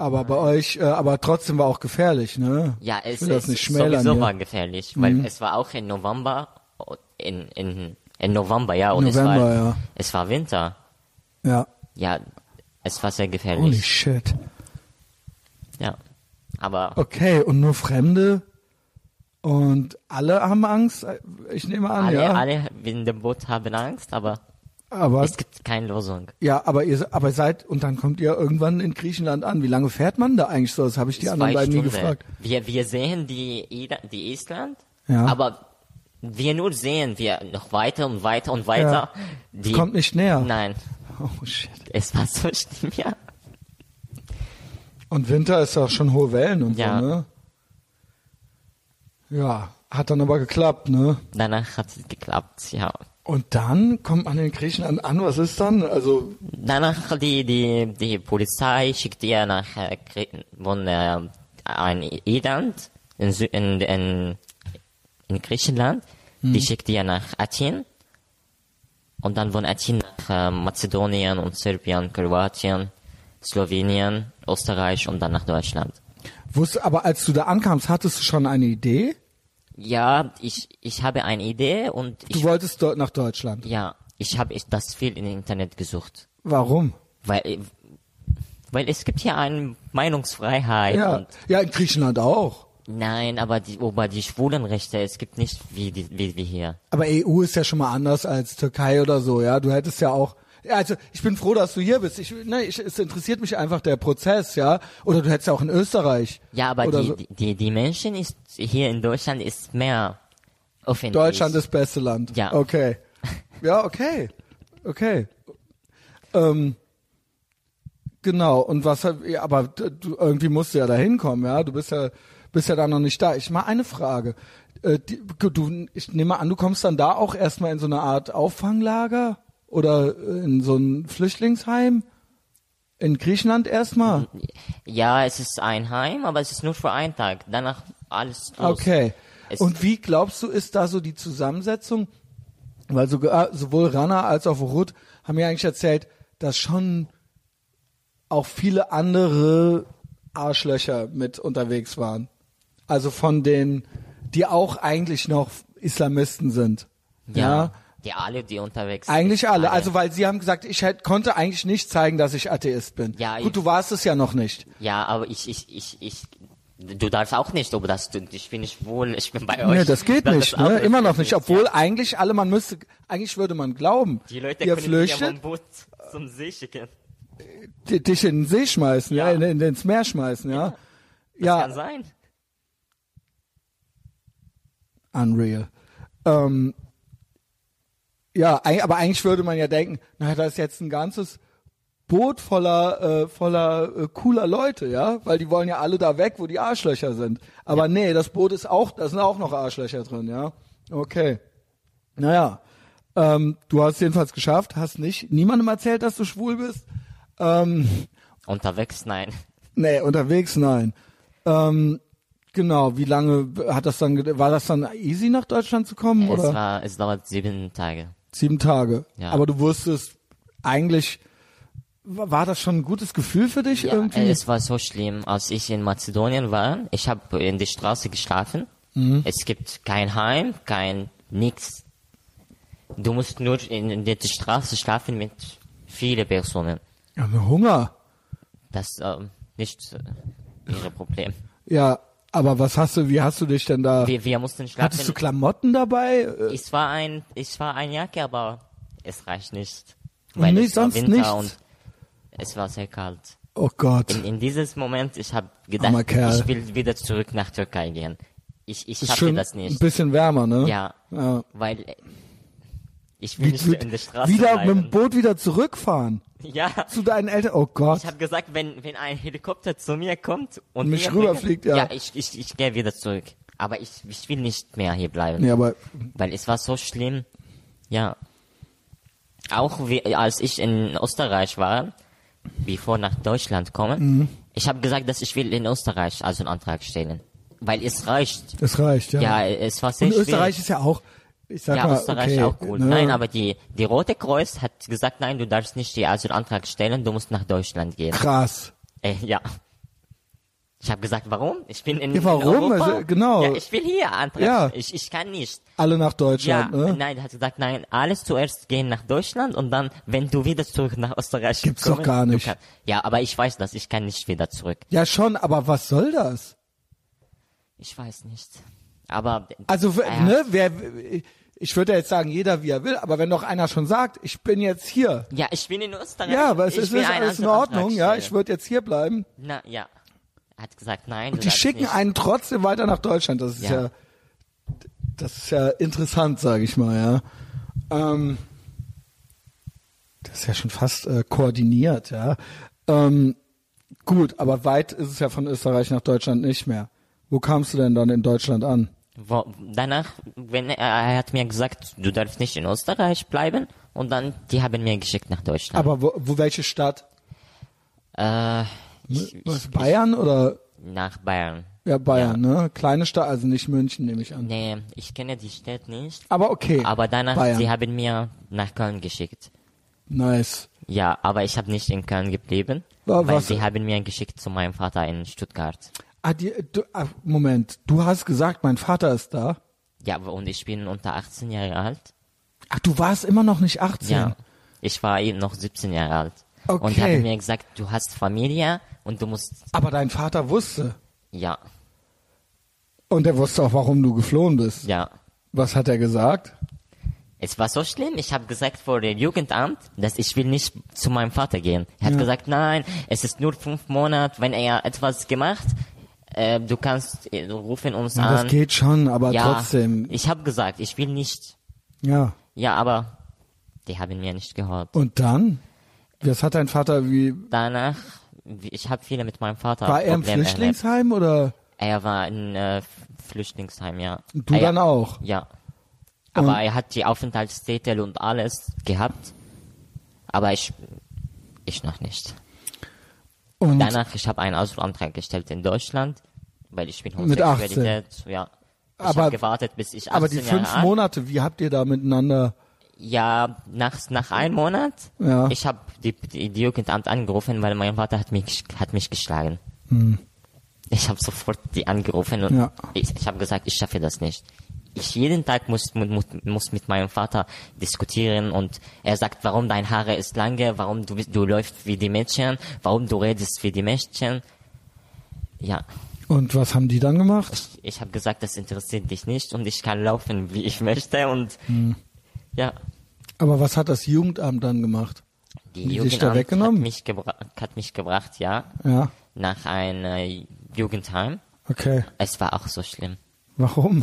Aber bei euch, äh, aber trotzdem war auch gefährlich, ne? Ja, es ist sowieso war gefährlich, weil Mhm. es war auch in November, in, in, in November, ja, und es November, war, ja. es war Winter. Ja. Ja, es war sehr Holy gefährlich. shit. Ja. Aber Okay, und nur Fremde und alle haben Angst. Ich nehme an, alle, ja. alle in dem Boot haben Angst, aber aber es gibt keine Lösung. ja, aber ihr, aber seid und dann kommt ihr irgendwann in Griechenland an. Wie lange fährt man da eigentlich so? Das habe ich die anderen Zwei beiden nie Stunden. gefragt. Wir, wir sehen die, die Island, Ja. aber Wir nur sehen, wir noch weiter und weiter und weiter. Die, Kommt nicht näher. Nein, Oh shit. es war so schlimm, ja. Und Winter ist auch schon hohe Wellen und Ja. so, ne? Ja, hat dann aber geklappt, ne? Danach hat es geklappt, ja. Und dann kommt man in Griechenland an, was ist dann? Also, Danach die, die, die Polizei schickt ihr nach äh, von äh, ein Irland in, in, in, in Griechenland. Die schickt ihr nach Athen. Und dann von Athen nach äh, Mazedonien und Serbien, Kroatien, Slowenien, Österreich und dann nach Deutschland. wusste, aber als du da ankamst, hattest du schon eine Idee? Ja, ich, ich habe eine Idee und Du ich, wolltest dort nach Deutschland. ja, ich habe das viel im Internet gesucht. Warum? Weil, weil es gibt hier eine Meinungsfreiheit Ja, und ja, in Griechenland auch. Nein, aber die, über die Schwulenrechte, es gibt nicht wie, die, wie, wie hier. Aber EU ist ja schon mal anders als Türkei oder so, ja. Du hättest ja auch. Ja, also ich bin froh, dass du hier bist. Ich, ne, ich, es interessiert mich einfach der Prozess, ja. Oder du hättest ja auch in Österreich. Ja, aber die, so. die, die, Menschen ist hier in Deutschland ist mehr öffentlich. Deutschland ist das beste Land. Ja. Okay. Ja, okay. Okay. Ähm, genau. Und was, ja, aber du irgendwie musst du ja da hinkommen, ja. Du bist ja, bist ja da noch nicht da. Ich mal eine Frage. Äh, die, du, ich nehme an, du kommst dann da auch erstmal in so eine Art Auffanglager oder in so ein Flüchtlingsheim? In Griechenland erstmal? Ja, es ist ein Heim, aber es ist nur für einen Tag. Danach alles los. Okay. Es- Und wie glaubst du, ist da so die Zusammensetzung? Weil so, äh, sowohl Rana als auch Ruth haben mir eigentlich erzählt, dass schon auch viele andere Arschlöcher mit unterwegs waren. Also von denen, die auch eigentlich noch Islamisten sind. Ja. Die alle, die unterwegs sind. Eigentlich alle. Also weil sie haben gesagt, ich hätte, konnte eigentlich nicht zeigen, dass ich Atheist bin. Ja, Gut, du warst es ja noch nicht. Ja, aber ich, ich, ich, ich, du darfst auch nicht, ob das, ich bin nicht wohl, ich bin bei euch. Nee, das geht Das nicht, ne? das Immer noch nicht. Obwohl ja. eigentlich alle, man müsste, eigentlich würde man glauben, Die Leute ihr können dich ja flüchtet, vom Boot zum See schicken. di- dich in den See schmeißen, ja, Ja. in, in, ins Meer schmeißen, ja. Kann Ja, sein. unreal. Ähm, ja, aber eigentlich würde man ja denken, na, da ist jetzt ein ganzes Boot voller, äh, voller äh, cooler Leute, ja, weil die wollen ja alle da weg, wo die Arschlöcher sind. Aber nee, das Boot ist auch, da sind auch noch Arschlöcher drin, ja. Okay. Naja, ähm, du hast es jedenfalls geschafft, hast nicht niemandem erzählt, dass du schwul bist. Ähm, Unterwegs, nein. nee, unterwegs, nein. Ähm, genau, wie lange hat das dann, war das dann easy nach Deutschland zu kommen, Es oder? war, es dauert sieben Tage. Sieben Tage. Ja. Aber du wusstest eigentlich, wa- war das schon ein gutes Gefühl für dich Ja, irgendwie? äh, es war so schlimm, als ich in Mazedonien war. Ich habe in der Straße geschlafen. Mhm. Es gibt kein Heim, kein nix. Du musst nur in, der Straße schlafen mit vielen Personen. ja, Hunger. Das ähm, nicht äh, ihre Problem. Ja, aber was hast du, wie hast du dich denn da, Wir, wir mussten hattest du schlafen. Klamotten dabei? Äh, Ich war ein, ich war ein Jacke, aber es reicht nicht. Weil nicht, es war sonst Winter nichts? und es war sehr kalt. Oh Gott. In, in dieses Moment, ich habe gedacht, ich will wieder zurück nach Türkei gehen. Ich, ich schaffe das ein nicht. bisschen wärmer, ne? Ja, ja. weil ich will Wie, nicht in der Straße wieder bleiben. mit dem Boot wieder zurückfahren. Ja, Zu deinen Eltern. Oh Gott. ich habe gesagt, wenn, wenn ein Helikopter zu mir kommt und Mich rüberfliegt, ja. ja, ich, ich, ich gehe wieder zurück. Aber ich, ich will nicht mehr hier bleiben, Nee, aber weil es war so schlimm. Ja, auch wie, als ich in Österreich war, bevor nach Deutschland komme, Mhm. ich habe gesagt, dass ich will in Österreich also einen Antrag stellen, weil es reicht. es reicht, ja. Ja, es war sehr Und schwierig. Österreich ist ja auch, ich sag Ja, mal, Österreich okay, auch cool. ne? Nein, aber die, die Rote Kreuz hat gesagt, nein, du darfst nicht die Asylantrag stellen, du musst nach Deutschland gehen. krass. Äh, ja. Ich habe gesagt, warum? Ich bin in, Ja, warum? Europa. Also, genau. Ja, ich will hier Antrag. Ja. Ich, ich kann nicht. Alle nach Ja, Deutschland, ne? nein, er hat gesagt, nein, alles zuerst gehen nach Deutschland und dann, wenn du wieder zurück nach Österreich Gibt's doch kommen, gar nicht. Kann, ja, aber ich weiß das, ich kann nicht wieder zurück. Ja, schon, aber was soll das? Ich weiß nicht. Aber Also, ja, ne, wer, ich würde ja jetzt sagen, jeder wie er will, aber wenn doch einer schon sagt, ich bin jetzt hier. Ja, ich bin in Österreich. Ja, aber es ist, ist alles in Ordnung, ja, ich würde jetzt hier bleiben. Na, ja. Er hat gesagt, nein. Und die schicken nicht. einen trotzdem weiter nach Deutschland. Das ist ja, Ja. das ist ja interessant, sage ich mal, ja. Ähm, das ist ja schon fast äh, koordiniert, ja. Ähm, gut, aber weit ist es ja von Österreich nach Deutschland nicht mehr. Wo kamst du denn dann in Deutschland an? Wo, danach, wenn er, er hat mir gesagt, du darfst nicht in Österreich bleiben und dann die haben mir geschickt nach Deutschland. Aber wo, wo welche Stadt? äh, ich, ich, Bayern oder? nach Bayern. Ja, Bayern, ne? Kleine Stadt, also nicht München, nehme ich an. Nee, ich kenne die Stadt nicht. Aber okay. Aber danach, Bayern. sie haben mir nach Köln geschickt. Nice. Ja, aber ich habe nicht in Köln geblieben, Wa- weil was- sie haben mir geschickt zu meinem Vater in Stuttgart. Ah, die, du, ah, Moment, du hast gesagt, mein Vater ist da. Ja, und ich bin unter 18 Jahre alt. Ach, du warst immer noch nicht 18. Ja, ich war eben noch 17 Jahre alt. Und Okay. haben mir gesagt, du hast Familie und du musst, Aber dein Vater wusste. ja, Und er wusste auch, warum du geflohen bist. ja. Was hat er gesagt? Es war so schlimm, ich habe gesagt vor dem Jugendamt, dass ich will nicht zu meinem Vater gehen. Er hat Ja. gesagt, nein, es ist nur fünf Monate, wenn er etwas gemacht, äh, du kannst äh, rufen uns Ja, an. das geht schon, aber ja, trotzdem. ich habe gesagt, ich will nicht. Ja. Ja, aber die haben mir nicht gehört. Und dann? Was hat dein Vater wie? Danach, ich habe viele mit meinem Vater War er im Probleme erlebt. Flüchtlingsheim oder Er war in äh, Flüchtlingsheim, ja. du er, dann auch? Ja. Aber Und- er hat die Aufenthaltstitel und alles gehabt. Aber ich, ich noch nicht. Und Danach, ich habe einen Asylantrag gestellt in Deutschland, weil ich bin Mit 18. Homosexualität, ja. Ich Aber- gewartet, bis ich 18 aber die Jahre fünf alt. Monate, wie habt ihr da miteinander? Ja, nach, nach einem Monat, Ja. ich habe die, die, die Jugendamt angerufen, weil mein Vater hat mich, hat mich geschlagen. Ich habe sofort die angerufen und Hm. Ja. ich, ich habe gesagt, ich schaffe das nicht. Ich jeden Tag muss, muss, muss mit meinem Vater diskutieren und er sagt, warum dein Haare ist lange, warum du, du läufst wie die Mädchen, warum du redest wie die Mädchen. Ja, Und was haben die dann gemacht? ich, ich habe gesagt, das interessiert dich nicht und ich kann laufen, wie ich möchte und Hm. ja, Aber was hat das Jugendamt dann gemacht? die die Jugendamt da weggenommen? Hat mich, hat mich gebracht, ja, Ja. nach einem Jugendheim. Okay. Es war auch so schlimm. Warum?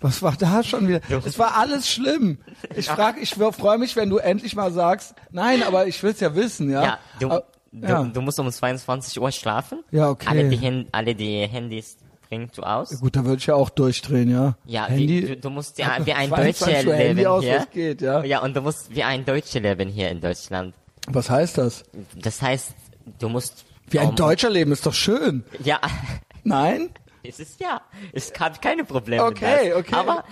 Was war da schon wieder? Es war alles schlimm. Ich frag, ich freue mich, wenn du endlich mal sagst, nein, aber ich will's ja wissen, ja. Ja, du, Aber- ja. du musst um 22 Uhr schlafen. Ja, okay. Alle die, Hand, alle die Handys bringst du aus. Gut, da würde ich ja auch durchdrehen, ja. Ja, Handy. Wie, du, du musst ja, wie ein 22 Deutscher leben aus, hier. geht, ja. Ja, und du musst wie ein Deutscher leben hier in Deutschland. Was heißt das? Das heißt, du musst Wie ein um- Deutscher leben ist doch schön. Ja, Nein? Es ist ja. Es gab keine Probleme. Okay, okay. Aber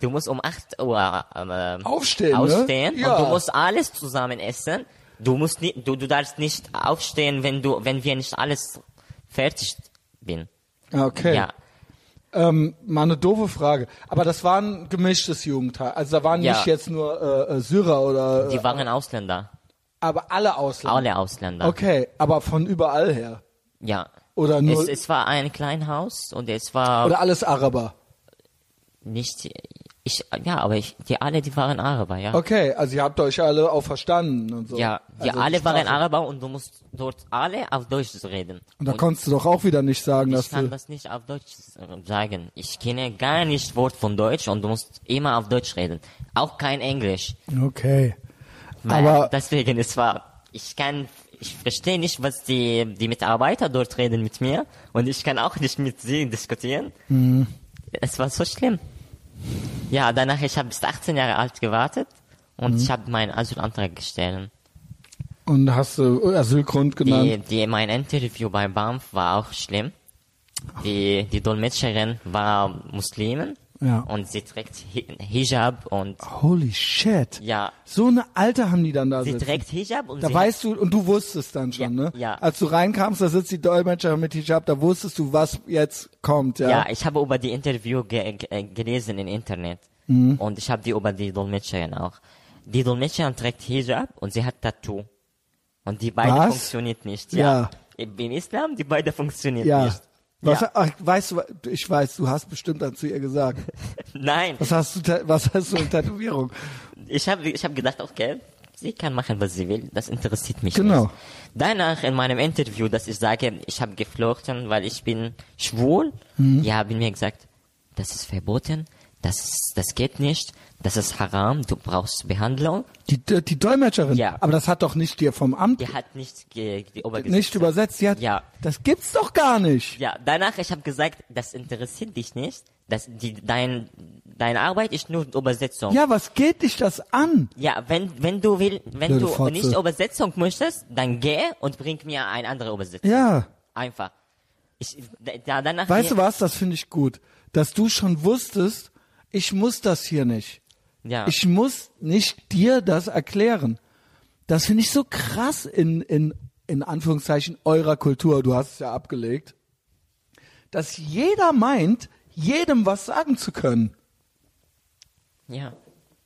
du musst um 8 Uhr ähm, Aufstehen, ne? aufstehen Ja. und du musst alles zusammen essen. Du musst nicht, du, du darfst nicht aufstehen, wenn du, wenn wir nicht alles fertig bin. Okay. Ja, Ähm, mal eine doofe Frage. Aber das war ein gemischtes Jugendheim. Also da waren Ja. nicht jetzt nur äh, äh, Syrer oder, die äh, waren Ausländer. aber alle Ausländer. Alle Ausländer. Okay, aber von überall her. Ja. Oder nur, Es, es war ein Kleinhaus und es war oder alles Araber. nicht, ich, ja, aber ich, die alle, die waren Araber, ja. Okay, also ihr habt euch alle auch verstanden und so. Ja, die Also alle waren. Araber und du musst dort alle auf Deutsch reden. Und da konntest du doch auch wieder nicht sagen, dass ich kann du. das nicht auf Deutsch sagen. Ich kenne gar nicht Wort von Deutsch und du musst immer auf Deutsch reden. Auch kein Englisch. Okay. Weil Aber deswegen, es war, ich kann, ich verstehe nicht, was die, die Mitarbeiter dort reden mit mir und ich kann auch nicht mit sie diskutieren. Mhm. Es war so schlimm. Ja, danach, ich habe bis 18 Jahre alt gewartet und Mhm. ich habe meinen Asylantrag gestellt. und hast du Asylgrund genannt? Die, die, mein Interview bei BAMF war auch schlimm. Die, die Dolmetscherin war Muslimin Ja. und sie trägt Hi- Hijab und Holy shit. ja, So eine Alte haben die dann da sie sitzen. trägt Hijab und Da sie weißt du, und du wusstest dann schon, Ja, ne? ja. Als du reinkamst, da sitzt die Dolmetscherin mit Hijab, da wusstest du, was jetzt kommt, ja? Ja, ich habe über die Interview ge ge gelesen im Internet. Mhm. Und ich habe die über die Dolmetscherin auch. Die Dolmetscherin trägt Hijab und sie hat Tattoo. Und die beide Was? funktioniert nicht. Ja. Ja. Im Islam, die beide funktioniert Ja. nicht. Was, ja. ach, weißt du, ich weiß, du hast bestimmt dann zu ihr gesagt. Nein, Was hast du, was hast du in Tätowierung? ich habe ich hab gedacht, okay, sie kann machen, was sie will. Das interessiert mich Genau. nicht. Danach in meinem Interview, dass ich sage, ich habe geflochten, weil ich bin schwul, Mhm. die haben mir gesagt, das ist verboten. Das, das geht nicht, das ist haram, du brauchst Behandlung. Die, die Dolmetscherin. Ja. Aber das hat doch nicht dir vom Amt Die hat nicht die nicht übersetzt. Die hat, Ja. Das gibt's doch gar nicht. Ja, danach, ich habe gesagt, das interessiert dich nicht. Das, die, dein, deine Arbeit ist nur Übersetzung. Ja, was geht dich das an? Ja, wenn, wenn du will, wenn Blöde du Fotze. nicht Übersetzung möchtest, dann geh und bring mir eine andere Übersetzung. Ja. Einfach. Ich, da, danach, Weißt du was? Das finde ich gut. Dass du schon wusstest, ich muss das hier nicht. Ja. Ich muss nicht dir das erklären. Das finde ich so krass in, in, in Anführungszeichen eurer Kultur. Du hast es ja abgelegt. Dass jeder meint, jedem was sagen zu können. ja.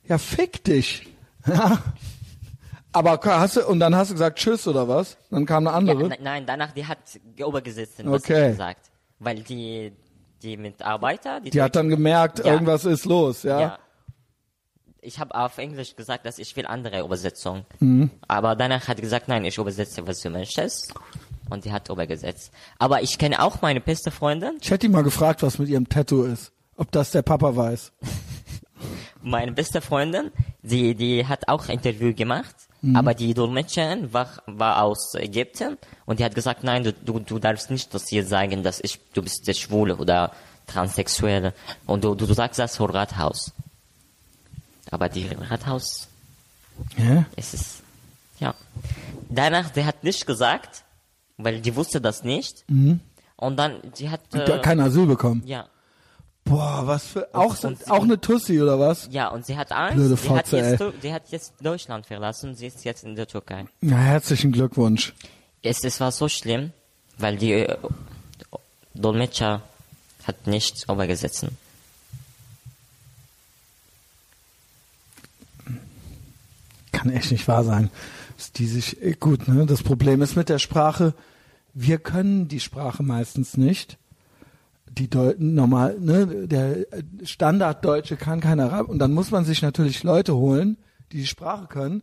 Ja, fick dich. Ja. Aber hast du, und dann hast du gesagt Tschüss oder was? Dann kam eine ja andere. ne- nein, danach, die hat Obergesetzten was Okay. gesagt. Weil die, die Mitarbeiter, die, Die hat dann gemerkt, Ja. irgendwas ist los, ja. ja. Ich habe auf Englisch gesagt, dass ich will andere Übersetzung. Mhm. Aber danach hat sie gesagt, nein, ich übersetze, was du möchtest. Und die hat übergesetzt. Aber ich kenne auch meine beste Freundin. Ich hätte die mal gefragt, was mit ihrem Tattoo ist. Ob das der Papa weiß. Meine beste Freundin, die, die hat auch Interview gemacht. Mhm. Aber die Dolmetscherin war, war aus Ägypten. Und die hat gesagt, nein, du, du, du darfst nicht das hier sagen, dass ich, du bist der Schwule oder Transsexuelle. Und du, du, du sagst das vor Rathaus. Aber die Rathaus Ja? Es ist, ja. Danach, der hat nicht gesagt, weil die wusste das nicht. Und dann, die hat, Hat äh, kein Asyl bekommen. ja, Boah, was für, auch, und- auch eine Tussi oder was? ja, und sie hat Angst. Blöde hat Fotze, jetzt, ey. Tu- die hat jetzt Deutschland verlassen. Sie ist jetzt in der Türkei. Ja, herzlichen Glückwunsch. Es, es war so schlimm, weil die äh, Dolmetscher hat nicht übergesetzt. Kann echt nicht wahr sein. Die sich, äh, gut, ne? Das Problem ist mit der Sprache, wir können die Sprache meistens nicht. Die Deuten normal, ne, der Standarddeutsche kann kein Arab und dann muss man sich natürlich Leute holen, die die Sprache können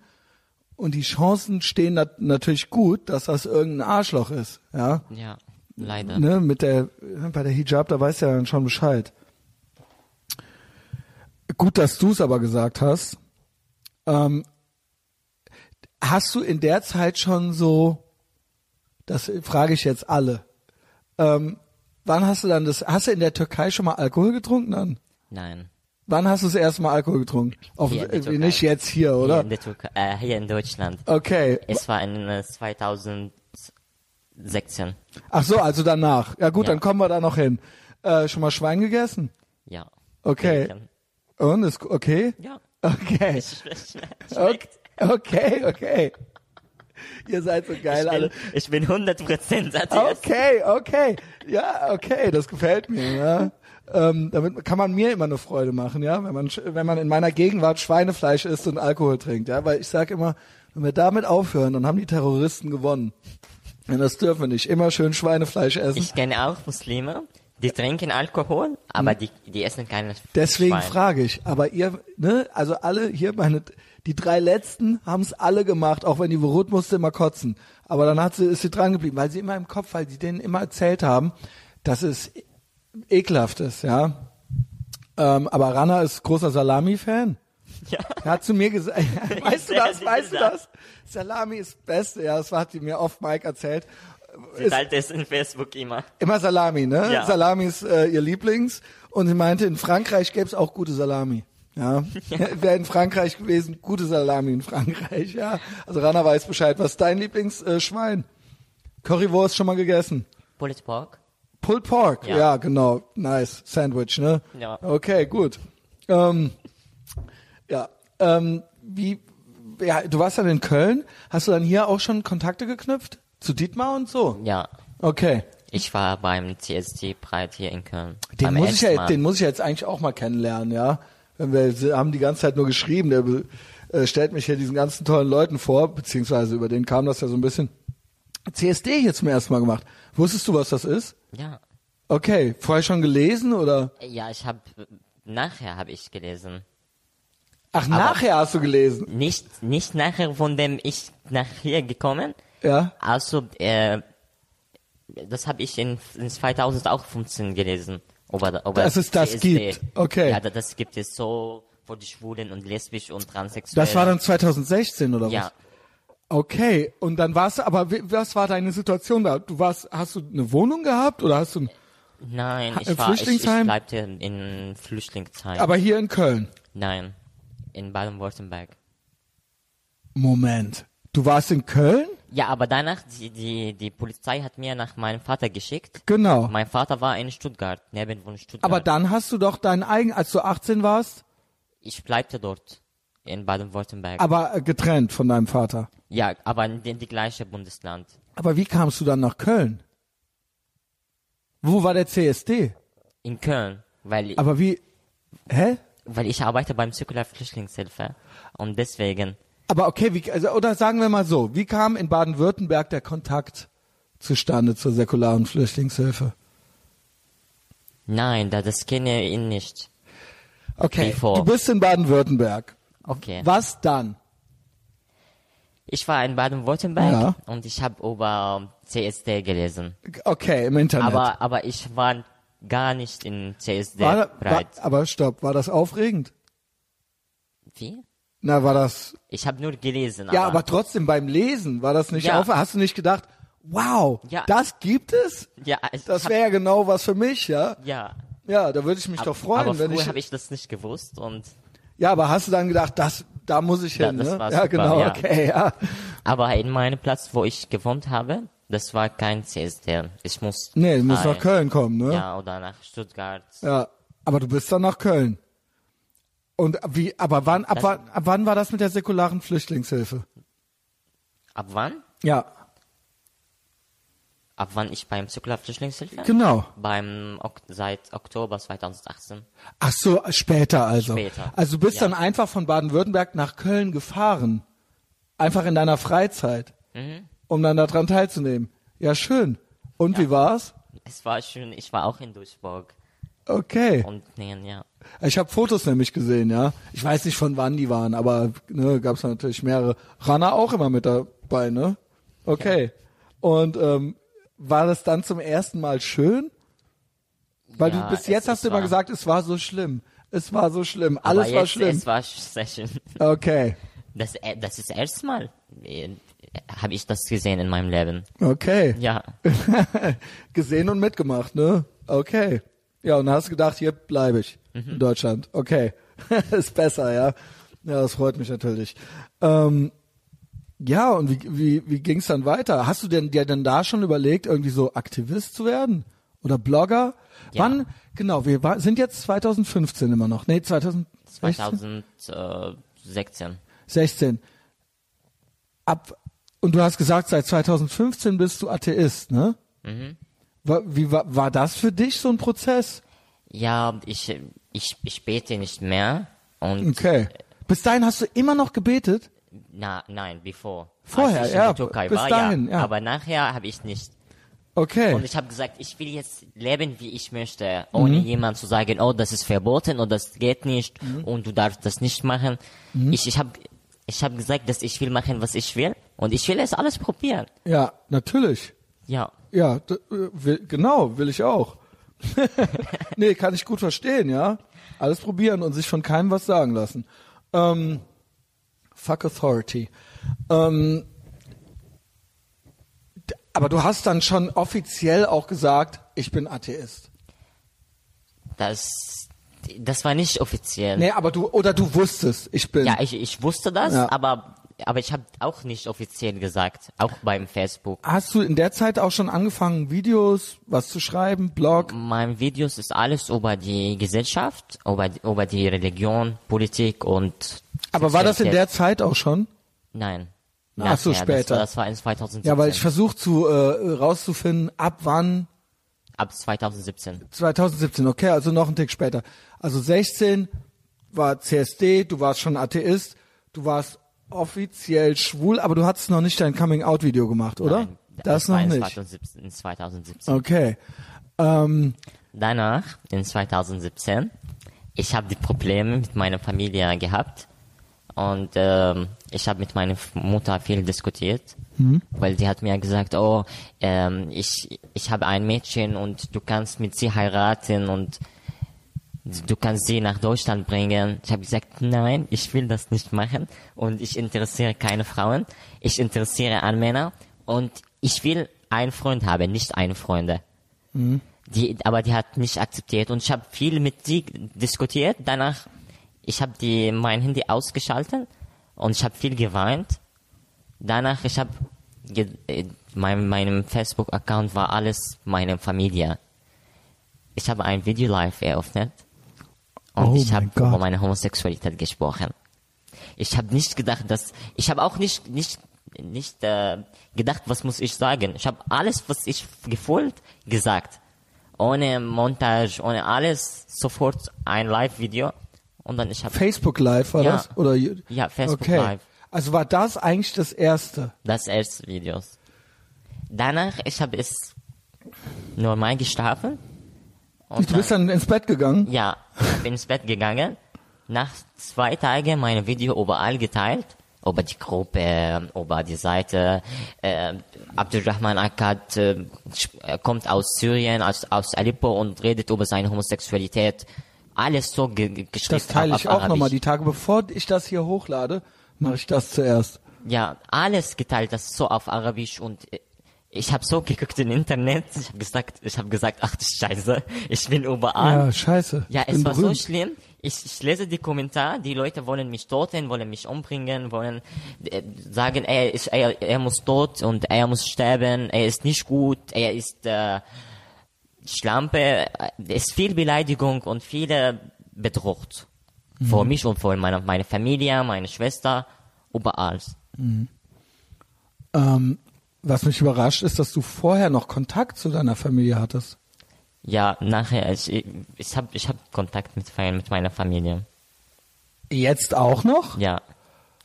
und die Chancen stehen nat natürlich gut, dass das irgendein Arschloch ist, ja. Ja, leider. Ne, mit der bei der Hijab, da weiß ja dann schon Bescheid. Gut, dass du es aber gesagt hast. Ähm, hast du in der Zeit schon so, das frage ich jetzt alle, ähm, wann hast du dann das, hast du in der Türkei schon mal Alkohol getrunken dann? Nein. Wann hast du das erste Mal Alkohol getrunken? Auf, Hier äh, nicht jetzt hier, Hier oder? in, der Türkei, äh, hier in Deutschland. Okay. Es war in äh, 2016. Ach so, also danach. Ja gut, Ja. dann kommen wir da noch hin. Äh, schon mal Schwein gegessen? Ja. Okay. Bacon. Und ist okay? Ja. Okay. Okay, okay. Ihr seid so geil ich, alle. bin, ich bin 100% satt jetzt. Okay, okay. Ja, okay, das gefällt mir, ja. Ähm, damit kann man mir immer eine Freude machen, ja, wenn man, wenn man in meiner Gegenwart Schweinefleisch isst und Alkohol trinkt, ja, weil ich sag immer, wenn wir damit aufhören, dann haben die Terroristen gewonnen. Und das dürfen wir nicht. Immer schön Schweinefleisch essen. Ich kenne auch Muslime, die trinken Alkohol, aber die, die essen keine Hm. Deswegen Schwein. frage ich, aber ihr, ne, also alle hier, meine, die drei letzten haben es alle gemacht, auch wenn die Verut musste immer kotzen. Aber dann hat sie, ist sie dran geblieben, weil sie immer im Kopf, weil sie denen immer erzählt haben, dass es ekelhaft ist, ja. Ähm, aber Rana ist großer Salami-Fan. Ja. Er hat zu mir gesagt, weißt du das, weißt du das? Salami ist das Beste, ja, das hat sie mir oft Mike erzählt. Sie Ist- teilt es in Facebook immer. Immer Salami, ne? Ja. Salami ist äh, ihr Lieblings. Und sie meinte, in Frankreich gäbe es auch gute Salami. Ja. Wäre in Frankreich gewesen, gute Salami in Frankreich, ja. Also Rana weiß Bescheid. Was ist dein Lieblingsschwein? Schwein? Currywurst schon mal gegessen? Pulled Pork? Pulled Pork, ja. Ja. genau. Nice. Sandwich, ne? Ja. Okay, gut. Ähm, ja. Ähm, wie, ja, du warst dann in Köln. Hast du dann hier auch schon Kontakte geknüpft? Zu Dietmar und so? Ja. Okay. Ich war beim CSD Pride hier in Köln. Den muss, ich ja, den muss ich jetzt eigentlich auch mal kennenlernen, ja. Wir sie haben die ganze Zeit nur geschrieben, der äh, stellt mich hier diesen ganzen tollen Leuten vor, beziehungsweise über den kam das ja so ein bisschen. CSD hier zum ersten Mal gemacht. Wusstest du, was das ist? Ja. Okay, vorher schon gelesen oder? Ja, ich habe nachher habe ich gelesen. Ach, nachher hast du gelesen. Nicht nicht nachher, von dem ich nach hier gekommen. Ja. Also äh, das habe ich in, in 2015 gelesen. Ob er, ob Dass es das CSD. gibt. Okay. Ja, da- das gibt es so für die Schwulen und lesbisch und transsexuell. Das war dann 2016 oder Ja, was? Okay, und dann warst du, aber was war deine Situation da? Du warst, hast du eine Wohnung gehabt oder hast du, ein- nein, ich war, ich, ich Flüchtlingsheim? bleibte in Flüchtlingsheim. aber hier in Köln? Nein, in Baden-Württemberg. Moment. Du warst in Köln? Ja, aber danach, die, die, die Polizei hat mir nach meinem Vater geschickt. Genau. Mein Vater war in Stuttgart, neben von Stuttgart. Aber dann hast du doch dein eigen, als du 18 warst, ich bleibte dort, in Baden-Württemberg. aber äh, getrennt von deinem Vater. Ja, aber in, in die gleiche Bundesland. Aber wie kamst du dann nach Köln? Wo war der CSD? In Köln, weil, Aber wie, hä? weil ich arbeite beim Zirkular Flüchtlingshilfe. Und deswegen, Aber okay, wie, also, oder sagen wir mal so, wie kam in Baden-Württemberg der Kontakt zustande zur säkularen Flüchtlingshilfe? nein, da, das kenne ich nicht. Okay, Bevor. du bist in Baden-Württemberg. Okay. Was dann? Ich war in Baden-Württemberg Ja. und ich habe über CSD gelesen. Okay, im Internet. Aber, aber ich war gar nicht in CSD war, war, bereit. aber stopp, war das aufregend? Wie? Na, war das, Ich habe nur gelesen. ja, aber trotzdem beim Lesen war das nicht Ja. auf, hast du nicht gedacht, wow, Ja. das gibt es? ja, Das wäre ja genau was für mich, ja? ja. Ja, da würde ich mich doch freuen, aber wenn früher ich, habe ich das nicht gewusst und ja, aber hast du dann gedacht, das, da muss ich Ja, hin, das ne? war ja, super, genau, ja. okay, ja. aber in meinem Platz, wo ich gewohnt habe, das war kein CSD. Ich muss Nee, du musst nach Köln kommen, ne? Ja, oder nach Stuttgart. Ja, aber du bist dann nach Köln. Und wie, aber wann, ab wann, ab wann war das mit der säkularen Flüchtlingshilfe? Ab wann? Ja, Ab wann ich beim Zirkular Flüchtlingshilfe? genau. Beim seit Oktober 2018. Ach so, später also. Später, Also du bist ja. dann einfach von Baden-Württemberg nach Köln gefahren. Einfach in deiner Freizeit. Mhm. Um dann daran teilzunehmen. Ja, schön. Und wie war's? Es war schön. Ich war auch in Duisburg Okay. und nähen, ja. Ich habe Fotos nämlich gesehen, ja. Ich weiß nicht von wann die waren, aber ne, gab es natürlich mehrere. Rana auch immer mit dabei, ne? Okay. Und ähm, war das dann zum ersten Mal schön? Weil Ja, du bis es- jetzt es hast du immer war- gesagt, es war so schlimm. Es war so schlimm. Alles war jetzt, schlimm. Es war sehr schön. Okay. Das, äh, das ist das erste Mal, äh, habe ich das gesehen in meinem Leben. Okay. Ja, Gesehen und mitgemacht, ne? Okay. Ja, und dann hast du gedacht, hier bleibe ich Mhm. in Deutschland. Okay. ist besser, ja. Ja, das freut mich natürlich. Ähm, ja, und wie, wie, wie ging's dann weiter? Hast du denn dir denn da schon überlegt, irgendwie so Aktivist zu werden? Oder Blogger? Ja. Wann? Genau, wir war, sind jetzt 2015 immer noch. Nee, 2016? 2016. 16. Ab, und du hast gesagt, seit 2015 bist du Atheist, ne? Mhm. War, wie war, war das für dich so ein Prozess? Ja, ich, ich, ich bete nicht mehr. Und Okay. Bis dahin hast du immer noch gebetet? na, nein, bevor. Vorher, Als ich ja, in der Türkei bis war, dahin, ja. ja. Aber nachher habe ich nicht. Okay. Und ich habe gesagt, ich will jetzt leben, wie ich möchte, ohne jemand zu sagen, oh, das ist verboten oder das geht nicht und du darfst das nicht machen. Ich, ich habe ich hab gesagt, dass ich will machen, was ich will und ich will es alles probieren. ja, natürlich. Ja. Ja, äh, will, genau, will ich auch. nee, kann ich gut verstehen, ja. Alles probieren und sich von keinem was sagen lassen. Ähm, fuck Authority. Ähm, aber du hast dann schon offiziell auch gesagt, ich bin Atheist. Das, das war nicht offiziell. Nee, aber du, oder du wusstest, ich bin. Ja, ich, ich wusste das, Ja. aber, aber ich habe auch nicht offiziell gesagt, auch beim Facebook. Hast du in der Zeit auch schon angefangen, Videos, was zu schreiben, Blog? Mein Videos ist alles über die Gesellschaft, über, über die Religion, Politik und. Aber war das in der. Zeit auch schon? Nein. Ach so, später. Das war, das war in 2017. Ja, weil ich versuche zu äh, rauszufinden, ab wann Ab 2017. 2017, okay, also noch ein Tick später. Also 16 war CSD, du warst schon Atheist, du warst offiziell schwul, aber du hattest noch nicht dein Coming-out-Video gemacht, oder? Nein, das, war noch nicht. 2017, in 2017. Okay. Ähm, Danach, in 2017, ich habe die Probleme mit meiner Familie gehabt Und ähm, ich habe mit meiner Mutter viel diskutiert, Mhm. weil die hat mir gesagt, oh, ähm, ich, ich habe ein Mädchen und du kannst mit sie heiraten und du kannst sie nach Deutschland bringen. Ich habe gesagt, nein, ich will das nicht machen und ich interessiere keine Frauen. Ich interessiere an Männer und ich will einen Freund haben, nicht eine Freunde. Die, aber die hat nicht akzeptiert und ich habe viel mit sie diskutiert. Danach, ich habe die mein Handy ausgeschaltet und ich habe viel geweint. Danach, ich habe äh, mein meinem Facebook Account war alles meine Familie. Ich habe ein Video live eröffnet und Oh ich habe über meine Homosexualität gesprochen. Ich habe nicht gedacht, dass ich habe auch nicht nicht nicht äh, gedacht, was muss ich sagen. Ich habe alles, was ich gefühlt, gesagt, ohne Montage, ohne alles, sofort ein Live-Video und dann ich habe Facebook Live war Ja. das? Oder Ja, Facebook okay. Live. Also war das eigentlich das erste? das erste Videos. Danach ich habe es normal geschlafen und Du bist dann ins Bett gegangen? Ja, bin ins Bett gegangen. Nach zwei Tagen meine Video überall geteilt. Über die Gruppe, über die Seite. Äh, Abdurrahman Akkad äh, äh, kommt aus Syrien, aus, aus Aleppo und redet über seine Homosexualität. Alles so ge ge- geschrieben. Das teile ich auch nochmal die Tage. Bevor ich das hier hochlade, mache ich das zuerst. Ja, alles geteilt, das ist so auf Arabisch und äh, ich habe so geguckt im Internet. Ich habe gesagt, ich habe gesagt, ach du Scheiße, ich bin überall. Ja, scheiße. Ja, es war so berühmt. schlimm. Ich, ich lese die Kommentare, die Leute wollen mich töten, wollen mich umbringen, wollen äh, sagen, er, ist, er, er muss tot und er muss sterben, er ist nicht gut, er ist äh, Schlampe. Es ist viel Beleidigung und viele bedroht. Vor mich und vor meiner meine Familie, meine Schwester, überall. Ähm, was mich überrascht, ist, dass du vorher noch Kontakt zu deiner Familie hattest. Ja, nachher, ich, ich habe ich hab Kontakt mit, mit meiner Familie. Jetzt auch noch? Ja,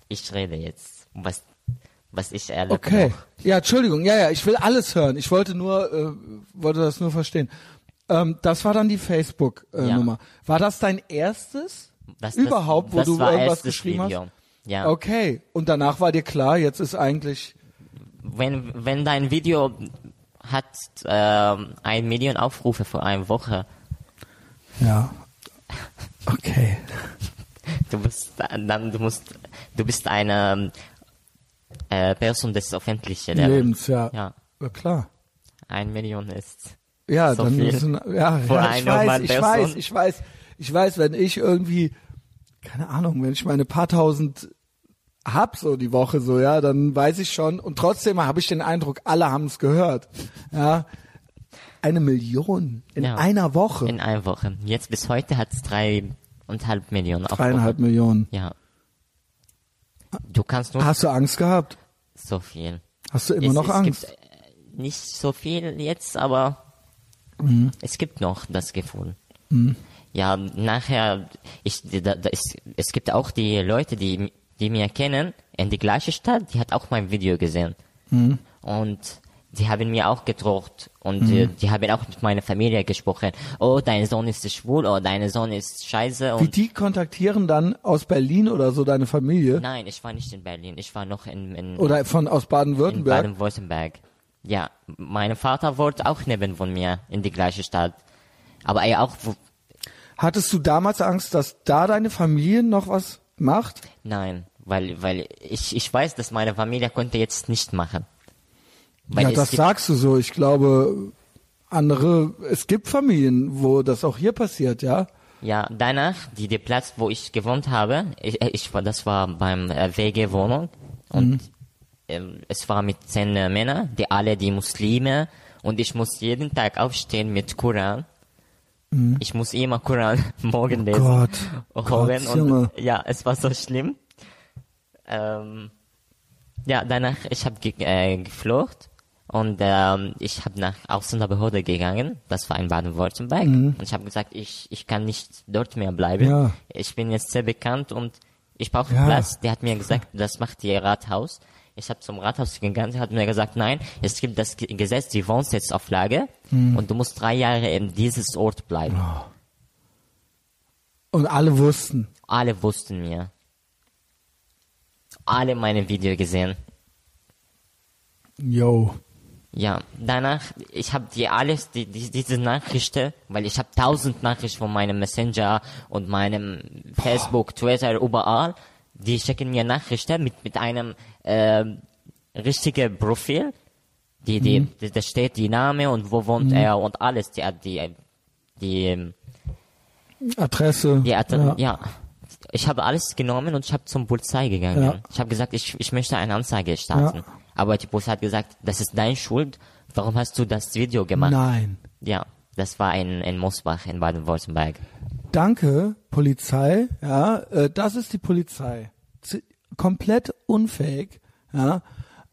ich rede jetzt, was, was ich erlebt Okay. noch. Ja, Entschuldigung. Ja, ja, ich will alles hören. Ich wollte nur, äh, wollte das nur verstehen. Ähm, das war dann die Facebook-Nummer. Äh, Ja. War das dein erstes Das, überhaupt, wo das du war irgendwas geschrieben Video. hast? Ja. Okay. Und danach war dir klar, jetzt ist eigentlich Wenn, wenn dein Video hat ähm, ein Million Aufrufe vor einer Woche, ja. Okay. du bist dann du musst du bist eine äh, Person des öffentlichen Lebens. Ja. Ja, ja. klar. ein Million ist Ja, So dann viel müssen, ja, ja ich weiß, ich weiß, ich weiß, ich weiß, wenn ich irgendwie, keine Ahnung, wenn ich meine paar tausend hab so die Woche so, ja, dann weiß ich schon und trotzdem habe ich den Eindruck, alle haben es gehört, ja. Eine Million in Ja. einer Woche, in einer Woche. Jetzt bis heute hat es dreieinhalb Millionen dreieinhalb. Millionen. Ja. Du kannst nur Hast du Angst gehabt? so viel. Hast du immer es, noch es Angst? Gibt, äh, nicht so viel jetzt, aber Mhm. es gibt noch das Gefühl. Ja, nachher, ich, da, da, es, es gibt auch die Leute, die, die mir kennen, in die gleiche Stadt, die hat auch mein Video gesehen. Mhm. Und die haben mir auch gedroht und äh, die haben auch mit meiner Familie gesprochen. Oh, dein Sohn ist schwul, oh, dein Sohn ist scheiße. Wie Und die kontaktieren dann aus Berlin oder so deine Familie nein, ich war nicht in Berlin, ich war noch in, in, oder von aus Baden-Württemberg? Baden-Württemberg. Ja, mein Vater wollte auch neben von mir in die gleiche Stadt. Aber er auch, Hattest du damals Angst, dass da deine Familie noch was macht? nein, weil, weil ich, ich weiß, dass meine Familie konnte jetzt nicht machen. Weil ja, das sagst du so. Ich glaube, andere, es gibt Familien, wo das auch hier passiert, ja. Ja, danach, die, der Platz, wo ich gewohnt habe, ich, ich war, das war beim äh, WG-Wohnung und ähm, es war mit zehn äh, Männern, die alle die Muslime und ich muss jeden Tag aufstehen mit Koran. Ich muss immer Koran morgen lesen. Gott, holen Gott, und ja, es war so schlimm. Ähm, ja, danach ich habe ge äh, geflucht und ähm, ich habe nach Ausländerbehörde gegangen. Das war in Baden-Württemberg und ich habe gesagt, ich ich kann nicht dort mehr bleiben. Mhm. Ja. Ich bin jetzt sehr bekannt und ich brauche Ja. Platz. Der hat mir gesagt, das macht ihr Rathaus. Ich habe zum Rathaus gegangen, der hat mir gesagt, nein, es gibt das Ge- Gesetz, die Wohnsitzauflage Mhm. und du musst drei Jahre in dieses Ort bleiben. Und alle wussten. Alle wussten mir. alle meine Videos gesehen. Yo. Ja, danach, ich habe die alles, die, die, diese Nachrichten, weil ich habe tausend Nachrichten von meinem Messenger und meinem Facebook, Twitter, überall, die schicken mir Nachrichten mit, mit einem äh, richtigen Profil, die, die, die, da steht die Name und wo wohnt er und alles, die, die, die, Adresse. die, Adre- ja. ja. Ich habe alles genommen und ich habe zum Polizei gegangen. Ja. Ich habe gesagt, ich, ich möchte eine Anzeige starten. Ja. Aber die Polizei hat gesagt, das ist deine Schuld. Warum hast du das Video gemacht? Nein. Ja, das war in, in Mosbach in Baden-Württemberg. Danke, Polizei. Ja, äh, das ist die Polizei. Z komplett unfähig. Ja,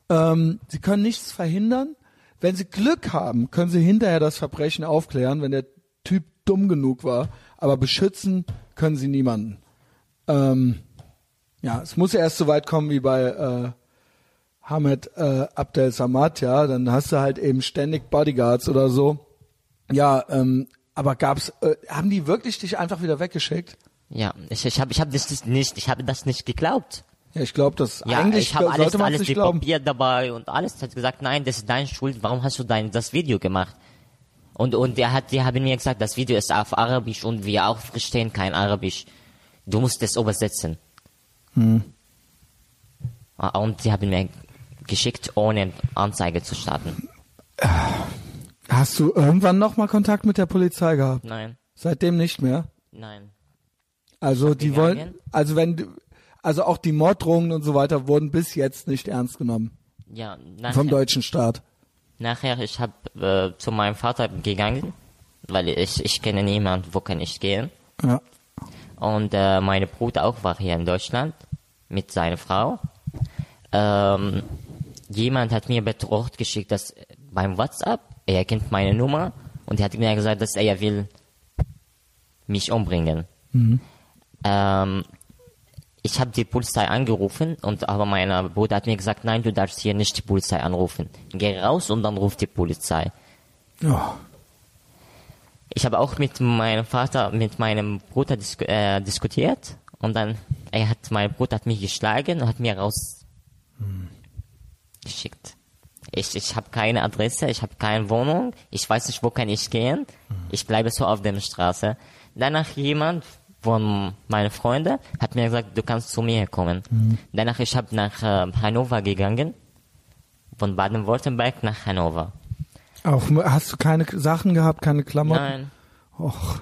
ähm, sie können nichts verhindern. Wenn sie Glück haben, können sie hinterher das Verbrechen aufklären, wenn der Typ dumm genug war. Aber beschützen können sie niemanden. Ähm, ja, es muss ja erst so weit kommen wie bei äh, Hamed äh, Abdel Samad, ja, dann hast du halt eben ständig Bodyguards oder so. Ja, ähm, aber gab's, äh, haben die wirklich dich einfach wieder weggeschickt? Ja, ich, ich habe ich hab das nicht, ich habe das nicht geglaubt. Ja, ich glaube, das Ja, eigentlich ich habe alles, alles. Papier dabei und alles. Hat gesagt, nein, das ist deine Schuld. Warum hast du dein das Video gemacht? Und und der hat, die haben mir gesagt, das Video ist auf Arabisch und wir auch verstehen kein Arabisch. Du musst es übersetzen. Hm. Ah, Und die haben mir geschickt, ohne Anzeige zu starten. Hast du irgendwann noch mal Kontakt mit der Polizei gehabt? Nein, Seitdem nicht mehr. nein. Also die wollen, gegangen. also wenn, also auch die Morddrohungen und so weiter wurden bis jetzt nicht ernst genommen Ja, vom nachher, deutschen Staat. nachher ich habe äh, zu meinem Vater gegangen, weil ich ich kenne niemand, wo kann ich gehen. Ja. Und äh, meine Bruder auch war hier in Deutschland mit seiner Frau. Ähm, jemand hat mir bedroht geschickt, dass beim WhatsApp, er kennt meine Nummer und er hat mir gesagt, dass er will mich umbringen. Ähm, ich habe die Polizei angerufen und aber mein Bruder hat mir gesagt, nein, du darfst hier nicht die Polizei anrufen. Geh raus und dann ruft die Polizei. Ja. Ich habe auch mit meinem Vater, mit meinem Bruder disku äh, diskutiert und dann, er hat, mein Bruder hat mich geschlagen und hat mir raus geschickt. Ich, ich habe keine Adresse, ich habe keine Wohnung, ich weiß nicht, wo kann ich gehen. Ich bleibe so auf der Straße. Danach jemand von meinen Freunden hat mir gesagt, du kannst zu mir kommen. Danach ich habe nach äh, Hannover gegangen, von Baden-Württemberg nach Hannover. Auch hast du keine Sachen gehabt, keine Klamotten? Nein, Och,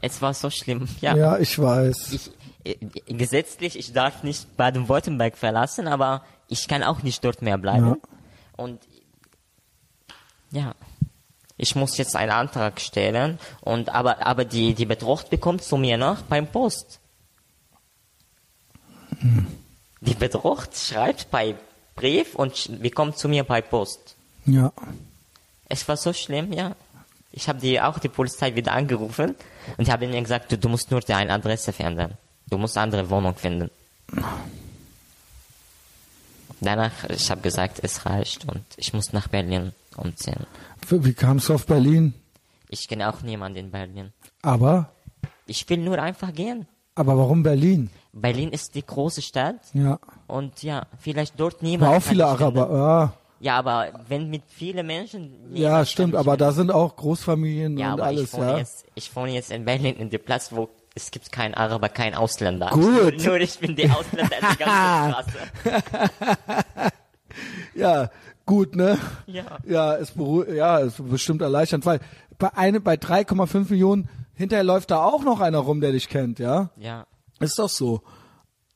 es war so schlimm. ja. ich weiß. ich, äh, gesetzlich, ich darf nicht Baden-Württemberg verlassen, aber ich kann auch nicht dort mehr bleiben. Ja. Und ja, ich muss jetzt einen Antrag stellen und aber aber die die Betrocht bekommt zu mir noch beim Post. Die Betrocht schreibt bei Brief und bekommt zu mir bei Post. Ja. Es war so schlimm, ja. Ich habe die auch die Polizei wieder angerufen und haben mir gesagt, du, du musst nur deine Adresse verändern. Du musst andere Wohnung finden. Danach, ich habe gesagt, es reicht und ich muss nach Berlin umziehen. Wie kamst du auf Berlin? Ich kenne auch niemanden in Berlin. Aber, Ich will nur einfach gehen. aber warum Berlin? Berlin ist die große Stadt Ja. und ja, vielleicht dort niemand. Aber auch viele Araber. Ja, Ja, aber wenn mit vielen Menschen. ja stimmt. Aber da sind auch Großfamilien Ja, und aber alles, ich wohne, ja. jetzt, ich wohne jetzt in Berlin in dem Platz, wo es gibt keinen Araber, keinen Ausländer. Gut. Nur, nur ich bin der Ausländer in der ganzen Straße. Ja, gut, ne? Ja. Ja, ist ja, ist bestimmt erleichternd, weil bei eine bei 3,5 Millionen hinterher läuft da auch noch einer rum, der dich kennt, ja? Ja. Ist doch so.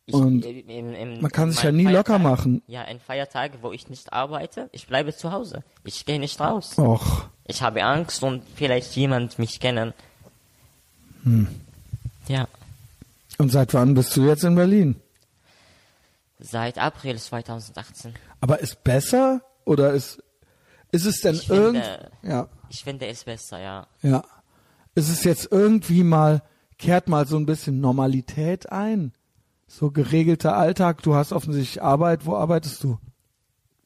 Ich, Und äh, in, in, man kann in sich ja nie locker Feiertagen- machen. Ja, in Feiertagen, wo ich nicht arbeite, ich bleibe zu Hause. Ich gehe nicht raus. Och, Ich habe Angst und vielleicht jemand mich kennen. Hm. Ja, und seit wann bist du jetzt in Berlin? seit April 2018. Aber ist besser oder ist ist es denn Ich irgend finde- ja, Ich finde es besser, ja. ja. Ist es jetzt irgendwie mal kehrt mal so ein bisschen Normalität ein? So geregelter Alltag, du hast offensichtlich Arbeit, wo arbeitest du?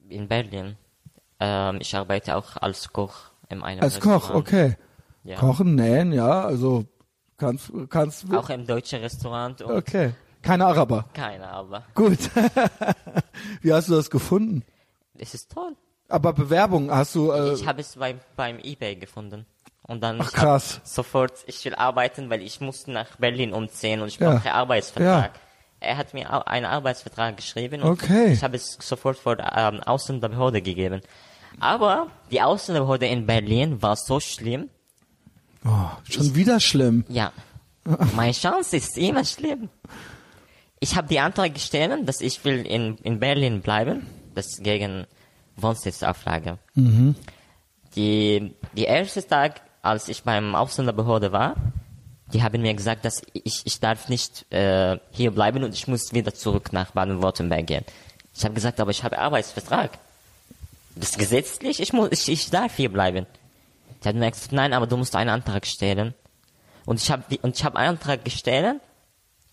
In Berlin. Ähm, ich arbeite auch als Koch in einem Als Koch, Restaurant. okay. Ja. Kochen, nähen, ja, also kannst kannst Auch im deutschen Restaurant. Und okay. Keine Araber. Keine, aber Gut. Wie hast du das gefunden? es ist toll. Aber Bewerbung hast du. Äh, Ich habe es beim, beim eBay gefunden. Und dann Ach, krass. sofort, ich will arbeiten, weil ich musste nach Berlin umziehen und ich Ja. brauche Arbeitsvertrag. Er hat mir einen Arbeitsvertrag geschrieben und Okay. ich habe es sofort vor der ähm, Ausländerbehörde gegeben. Aber die Ausländerbehörde in Berlin war so schlimm. Oh, schon wieder schlimm. Ja, meine Chance ist immer schlimm. Ich habe die Antrag gestellt, dass ich will in, in Berlin bleiben. Das ist gegen Wohnsitzauflage. Die, die erste Tag, als ich beim Ausländerbehörde war, die haben mir gesagt, dass ich, ich darf nicht äh, hier bleiben und ich muss wieder zurück nach Baden-Württemberg gehen. Ich habe gesagt, aber ich habe Arbeitsvertrag. Das ist gesetzlich, ich, muss, ich, ich darf hier bleiben. Die haben mir gesagt, nein, aber du musst einen Antrag stellen. Und ich habe und ich habe einen Antrag gestellt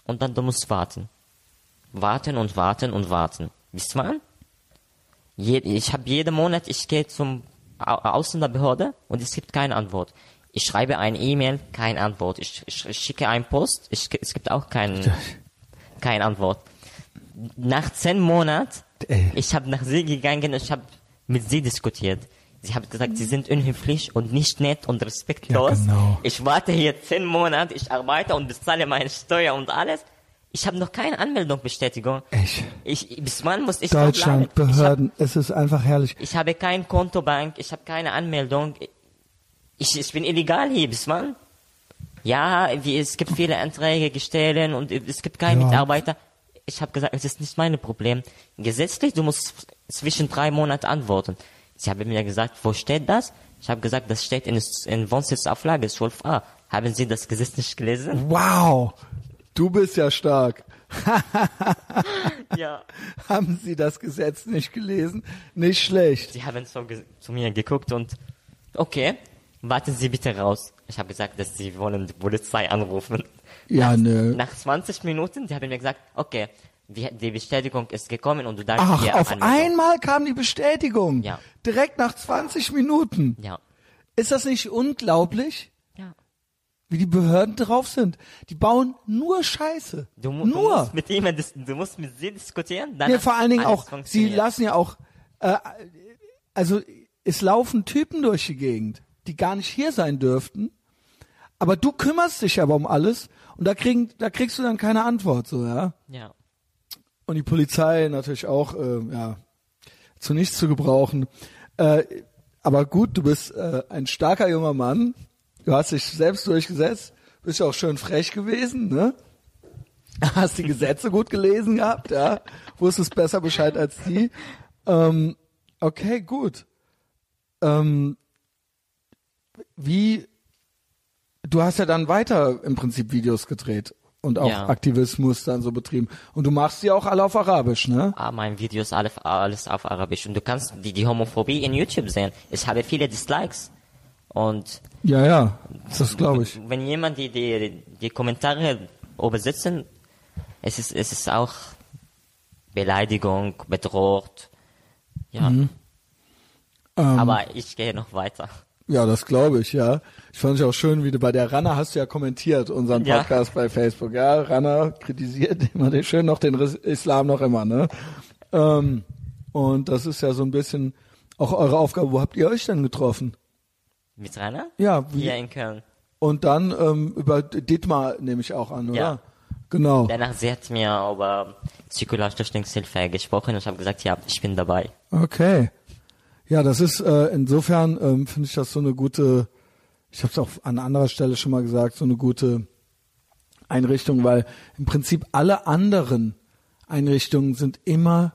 und dann du musst warten. Warten und warten und warten. Bis wann? Je, ich habe jeden Monat, ich gehe zum Au- Ausländerbehörde und es gibt keine Antwort. Ich schreibe eine E-Mail, keine Antwort. Ich, ich, ich schicke einen Post, ich, es gibt auch kein, keine Antwort. Nach zehn Monaten, Ey. ich habe nach sie gegangen und ich habe mit sie diskutiert. Sie hat gesagt, sie sind unhöflich und nicht nett und respektlos. Ja, genau. Ich warte hier zehn Monate, ich arbeite und bezahle meine Steuer und alles. Ich habe noch keine Anmeldungsbestätigung. Echt. Ich, bis wann muss ich Deutschland? Ich hab- Behörden, es ist einfach herrlich. ich habe kein Kontobank, ich habe keine Anmeldung. Ich, ich bin illegal hier, bis wann? Ja, wie, es gibt viele Anträge gestellt und es gibt keine Ja. Mitarbeiter. Ich habe gesagt, es ist nicht mein Problem. Gesetzlich, du musst zwischen drei Monaten antworten. Sie haben mir gesagt, wo steht das? Ich habe gesagt, das steht in, in Wohnsitzauflage 12a. Haben Sie das Gesetz nicht gelesen? Wow. Du bist ja stark. ja. Haben Sie das Gesetz nicht gelesen? Nicht schlecht. Sie haben so zu mir geguckt und, okay, warten Sie bitte raus. Ich habe gesagt, dass Sie wollen die Polizei anrufen. Ja, nö. Nach 20 Minuten, die haben mir gesagt, okay, die, die Bestätigung ist gekommen und du darfst Ach, hier auf anmelden. einmal kam die Bestätigung. Ja. Direkt nach 20 Minuten. Ja. Ist das nicht unglaublich, Ja. wie die Behörden drauf sind? Die bauen nur Scheiße. Du, mu- du nur. musst mit dis- du musst mit sie diskutieren. Dann Ja, vor allen Dingen auch, sie lassen ja auch, äh, also es laufen Typen durch die Gegend, die gar nicht hier sein dürften, aber du kümmerst dich aber um alles und da kriegen, da kriegst du dann keine Antwort, so ja. Ja. Und die Polizei natürlich auch, äh, ja, zu nichts zu gebrauchen. Äh, aber gut, du bist äh, ein starker junger Mann. Du hast dich selbst durchgesetzt. Bist ja auch schön frech gewesen, ne? Hast die Gesetze gut gelesen gehabt, ja? Wusstest besser Bescheid als die. Ähm, okay, gut. Ähm, wie, du hast ja dann weiter im Prinzip Videos gedreht und auch Ja. Aktivismus dann so betrieben. Und du machst die auch alle auf Arabisch, ne? Ah, mein Video ist alles, alles auf Arabisch und du kannst die, die Homophobie in YouTube sehen. Ich habe viele Dislikes und Ja, ja, das glaube ich. wenn jemand die, die, die Kommentare übersetzen, es ist, es ist auch Beleidigung, bedroht. Ja. Mhm. Ähm, Aber ich gehe noch weiter. Ja, das glaube ich, ja. Ich fand es auch schön, wie du bei der Rana hast du ja kommentiert, unseren Ja. Podcast bei Facebook. Ja, Rana kritisiert immer den, schön noch den Islam noch immer, ne? Ähm, und das ist ja so ein bisschen auch eure Aufgabe. Wo habt ihr euch denn getroffen? Mit Rainer? Ja, wie, Hier in Köln. und dann ähm, über Dietmar nehme ich auch an, oder? Ja. Genau. Danach, sie hat mir über Psychologischlüchtlingshilfe gesprochen und ich habe gesagt, ja, ich bin dabei. Okay. Ja, das ist äh, insofern ähm, finde ich das so eine gute, ich habe es auch an anderer Stelle schon mal gesagt, so eine gute Einrichtung, weil im Prinzip alle anderen Einrichtungen sind immer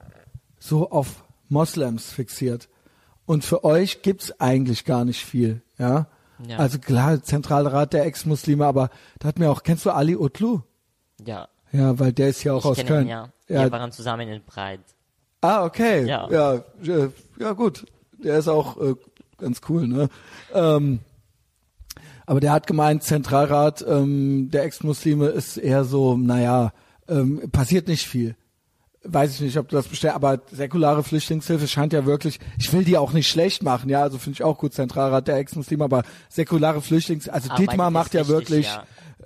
so auf Moslems fixiert. Und für euch gibt's eigentlich gar nicht viel, ja. Ja. Also klar, Zentralrat der Ex-Muslime, aber da hat mir auch, kennst du Ali Utlu? Ja. Ja, weil der ist ja auch Ich aus Köln. ihn, ja. ja. Wir waren zusammen in Breit. Ah, okay. Ja. Ja, äh, ja gut. Der ist auch äh, ganz cool, ne? Ähm, aber der hat gemeint, Zentralrat ähm, der Ex-Muslime ist eher so, naja, ähm, passiert nicht viel. Weiß ich nicht, ob du das bestellst, aber säkulare Flüchtlingshilfe scheint ja wirklich, ich will die auch nicht schlecht machen, ja, also finde ich auch gut, Zentralrat der Ex-Muslime, aber säkulare Flüchtlingshilfe, also Arbeit Dietmar macht ja wichtig, wirklich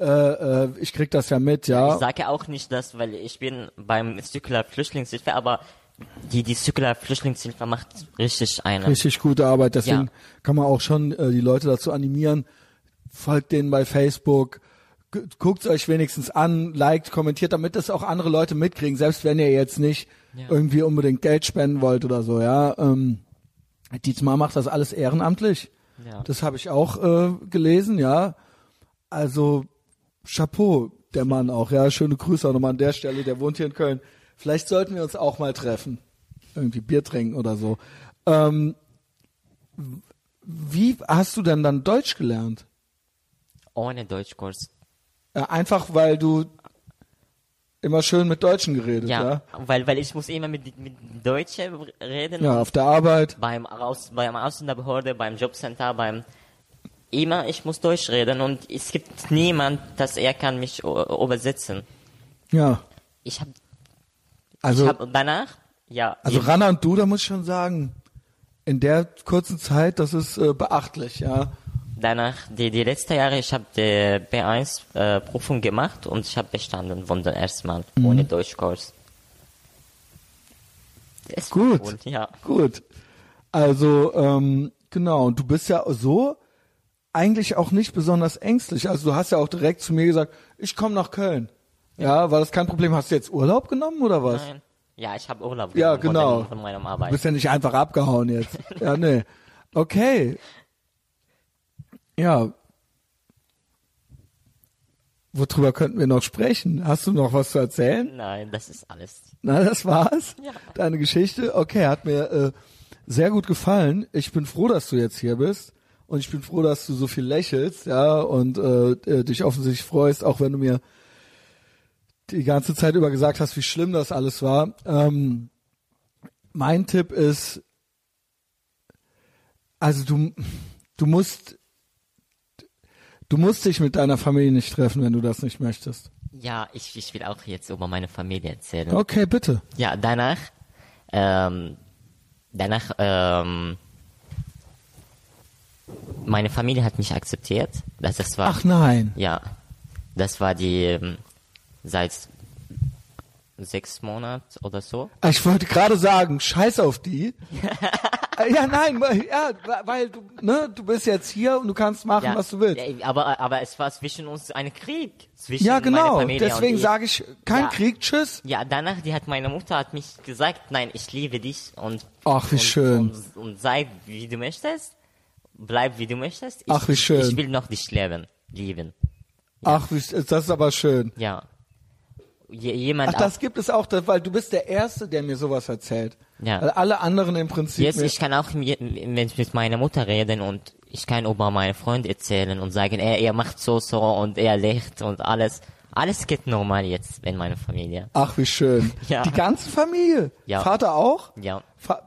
ja. äh, äh, ich krieg das ja mit, ja. Ich sage auch nicht das, weil ich bin beim Zirkular Flüchtlingshilfe, aber die, die Zirkular Flüchtlingshilfe macht richtig eine. Richtig gute Arbeit, deswegen Ja. kann man auch schon äh, die Leute dazu animieren, folgt denen bei Facebook, guckt euch wenigstens an, liked, kommentiert, damit das auch andere Leute mitkriegen, selbst wenn ihr jetzt nicht Ja. irgendwie unbedingt Geld spenden wollt oder so, ja. Ähm, Dietmar macht das alles ehrenamtlich. Ja. Das habe ich auch äh, gelesen, ja. Also Chapeau, der Mann auch, ja. Schöne Grüße auch nochmal an der Stelle, der wohnt hier in Köln. Vielleicht sollten wir uns auch mal treffen. Irgendwie Bier trinken oder so. Ähm, wie hast du denn dann Deutsch gelernt? Ohne Deutschkurs. Einfach weil du immer schön mit Deutschen geredet, ja? Ja, weil, weil ich muss immer mit, mit Deutschen reden. Ja, auf der Arbeit. beim Aus, beim Ausländerbehörde, beim Jobcenter, beim immer ich muss Deutsch reden und es gibt niemand, dass er kann mich übersetzen. Ja. Ich habe Also, ich hab danach ja also Rana und du, da muss ich schon sagen, in der kurzen Zeit, das ist äh, beachtlich, ja. danach die die letzten Jahre ich habe die B1 äh, Prüfung gemacht und ich habe bestanden von dem ersten Mal Mhm. ohne Deutschkurs. War Gut. gut, ja. Gut. Also, ähm, genau, und du bist ja so eigentlich auch nicht besonders ängstlich. Also du hast ja auch direkt zu mir gesagt, ich komme nach Köln. Ja, war das kein Problem? Hast du jetzt Urlaub genommen oder was? Nein. Ja, ich habe Urlaub Ja, genommen genau. von, von meinem Du Arbeit. bist ja nicht einfach abgehauen jetzt. ja, nee. Okay. Ja. Worüber könnten wir noch sprechen? Hast du noch was zu erzählen? Nein, das ist alles. Na, das war's? Ja. Deine Geschichte? Okay, hat mir äh, sehr gut gefallen. Ich bin froh, dass du jetzt hier bist. Und ich bin froh, dass du so viel lächelst, ja, und äh, äh, dich offensichtlich freust, auch wenn du mir die ganze Zeit über gesagt hast, wie schlimm das alles war. Ähm, mein Tipp ist, also du, du musst, du musst dich mit deiner Familie nicht treffen, wenn du das nicht möchtest. Ja, ich, ich will auch jetzt über meine Familie erzählen. Okay, bitte. Ja, danach, ähm, danach, ähm, meine Familie hat mich akzeptiert. Das, das war, Ach nein. ja, das war die, ähm, seit sechs Monaten oder so. Ich wollte gerade sagen, scheiß auf die. Ja, nein, weil- ja, weil du, ne, du bist jetzt hier und du kannst machen, Ja, was du willst. ja, aber, aber es war zwischen uns ein Krieg. Zwischen Ja, genau. Deswegen sage ich, kein Ja. Krieg, tschüss. Ja, danach, die hat meine Mutter hat mich gesagt, nein, ich liebe dich und Ach, wie und, schön. und, und sei wie du möchtest, bleib wie du möchtest. Ich, Ach, wie schön. Ich, ich will noch dich leben, lieben. Ach, wie- das ist aber schön. Ja. Je, jemand Ach, das gibt es auch, weil du bist der Erste, der mir sowas erzählt. Ja. Weil alle anderen im Prinzip. Jetzt, ich kann auch mit, mit mit meiner Mutter reden und ich kann über meinen Freund erzählen und sagen, er, er macht so so und er lacht und alles. Alles geht normal jetzt in meiner Familie. Ach, wie schön. Ja. Die ganze Familie. Ja. Vater auch? Ja. Fa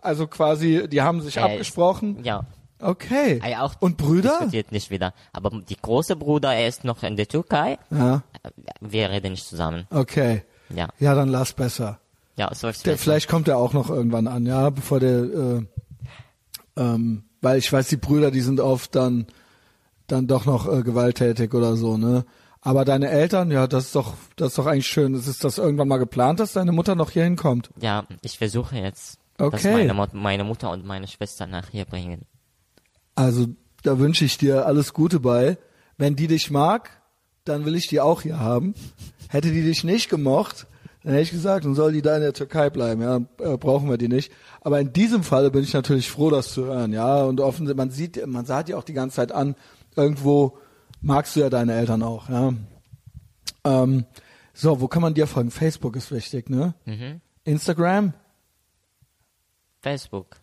also quasi, die haben sich Äh, abgesprochen. Ja. Okay. Er auch Und Brüder? Diskutiert nicht wieder. Aber die große Bruder, er ist noch in der Türkei. Ja. Wir reden nicht zusammen. Okay. Ja. Ja, dann lass besser. Ja, so ist Der, es. vielleicht kommt er auch noch irgendwann an, ja, bevor der, äh, ähm, weil ich weiß, die Brüder, die sind oft dann, dann doch noch äh, gewalttätig oder so, ne? Aber deine Eltern, ja, das ist doch, das ist doch eigentlich schön. Ist das irgendwann mal geplant, dass deine Mutter noch hier hinkommt? Ja, ich versuche jetzt, dass Okay. meine, Mut- meine Mutter und meine Schwester nach hier bringen. Also, da wünsche ich dir alles Gute bei. Wenn die dich mag, dann will ich die auch hier haben. Hätte die dich nicht gemocht, dann hätte ich gesagt, dann soll die da in der Türkei bleiben, ja, äh, brauchen wir die nicht. Aber in diesem Falle bin ich natürlich froh, das zu hören, ja, und offen, man sieht, man sah dir auch die ganze Zeit an, irgendwo magst du ja deine Eltern auch, ja. Ähm, so, wo kann man dir folgen? Facebook ist wichtig, ne? Mhm. Instagram? Facebook.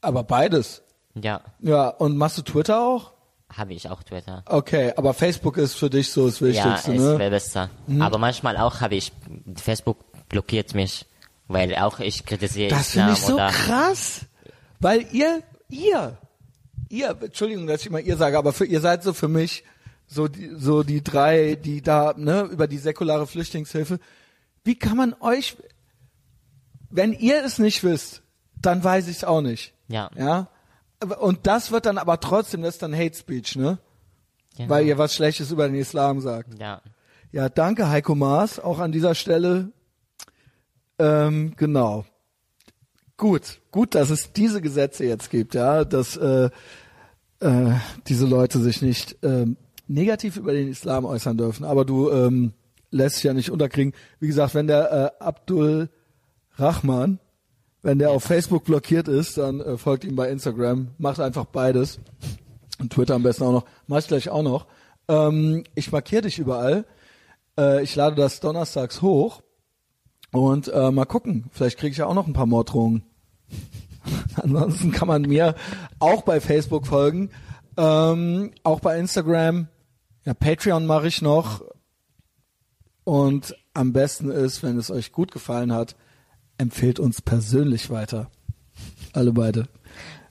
Aber beides. Ja, Ja, und machst du Twitter auch? habe ich auch Twitter. Okay, aber Facebook ist für dich so das Ja, Wichtigste, ne? wäre besser. Aber manchmal auch habe ich, Facebook blockiert mich, weil auch ich kritisiere Das finde ich so krass, weil ihr, ihr, ihr, Entschuldigung, dass ich immer ihr sage, aber für, ihr seid so für mich so die, so die drei, die da, ne, über die säkulare Flüchtlingshilfe. Wie kann man euch, wenn ihr es nicht wisst, dann weiß ich es auch nicht. Ja. Ja. Und das wird dann aber trotzdem, das ist dann Hate Speech, ne? Genau. weil ihr was Schlechtes über den Islam sagt. Ja. Ja, danke Heiko Maas, auch an dieser Stelle. Ähm, genau. Gut, gut, dass es diese Gesetze jetzt gibt, ja, dass äh, äh, diese Leute sich nicht ähm, negativ über den Islam äußern dürfen. Aber du ähm, lässt sich ja nicht unterkriegen. Wie gesagt, wenn der äh, Abdul Rahman, wenn der auf Facebook blockiert ist, dann äh, folgt ihm bei Instagram. Macht einfach beides. Und Twitter am besten auch noch. Mach ich gleich auch noch. Ähm, ich markiere dich überall. Äh, ich lade das donnerstags hoch. Und äh, mal gucken. Vielleicht kriege ich ja auch noch ein paar Morddrohungen. Ansonsten kann man mir auch bei Facebook folgen. Ähm, auch bei Instagram. Ja, Patreon mache ich noch. Und am besten ist, wenn es euch gut gefallen hat, empfehlt uns persönlich weiter. Alle beide.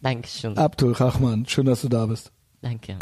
Dankeschön. Abdul Rahman, schön, dass du da bist. Danke.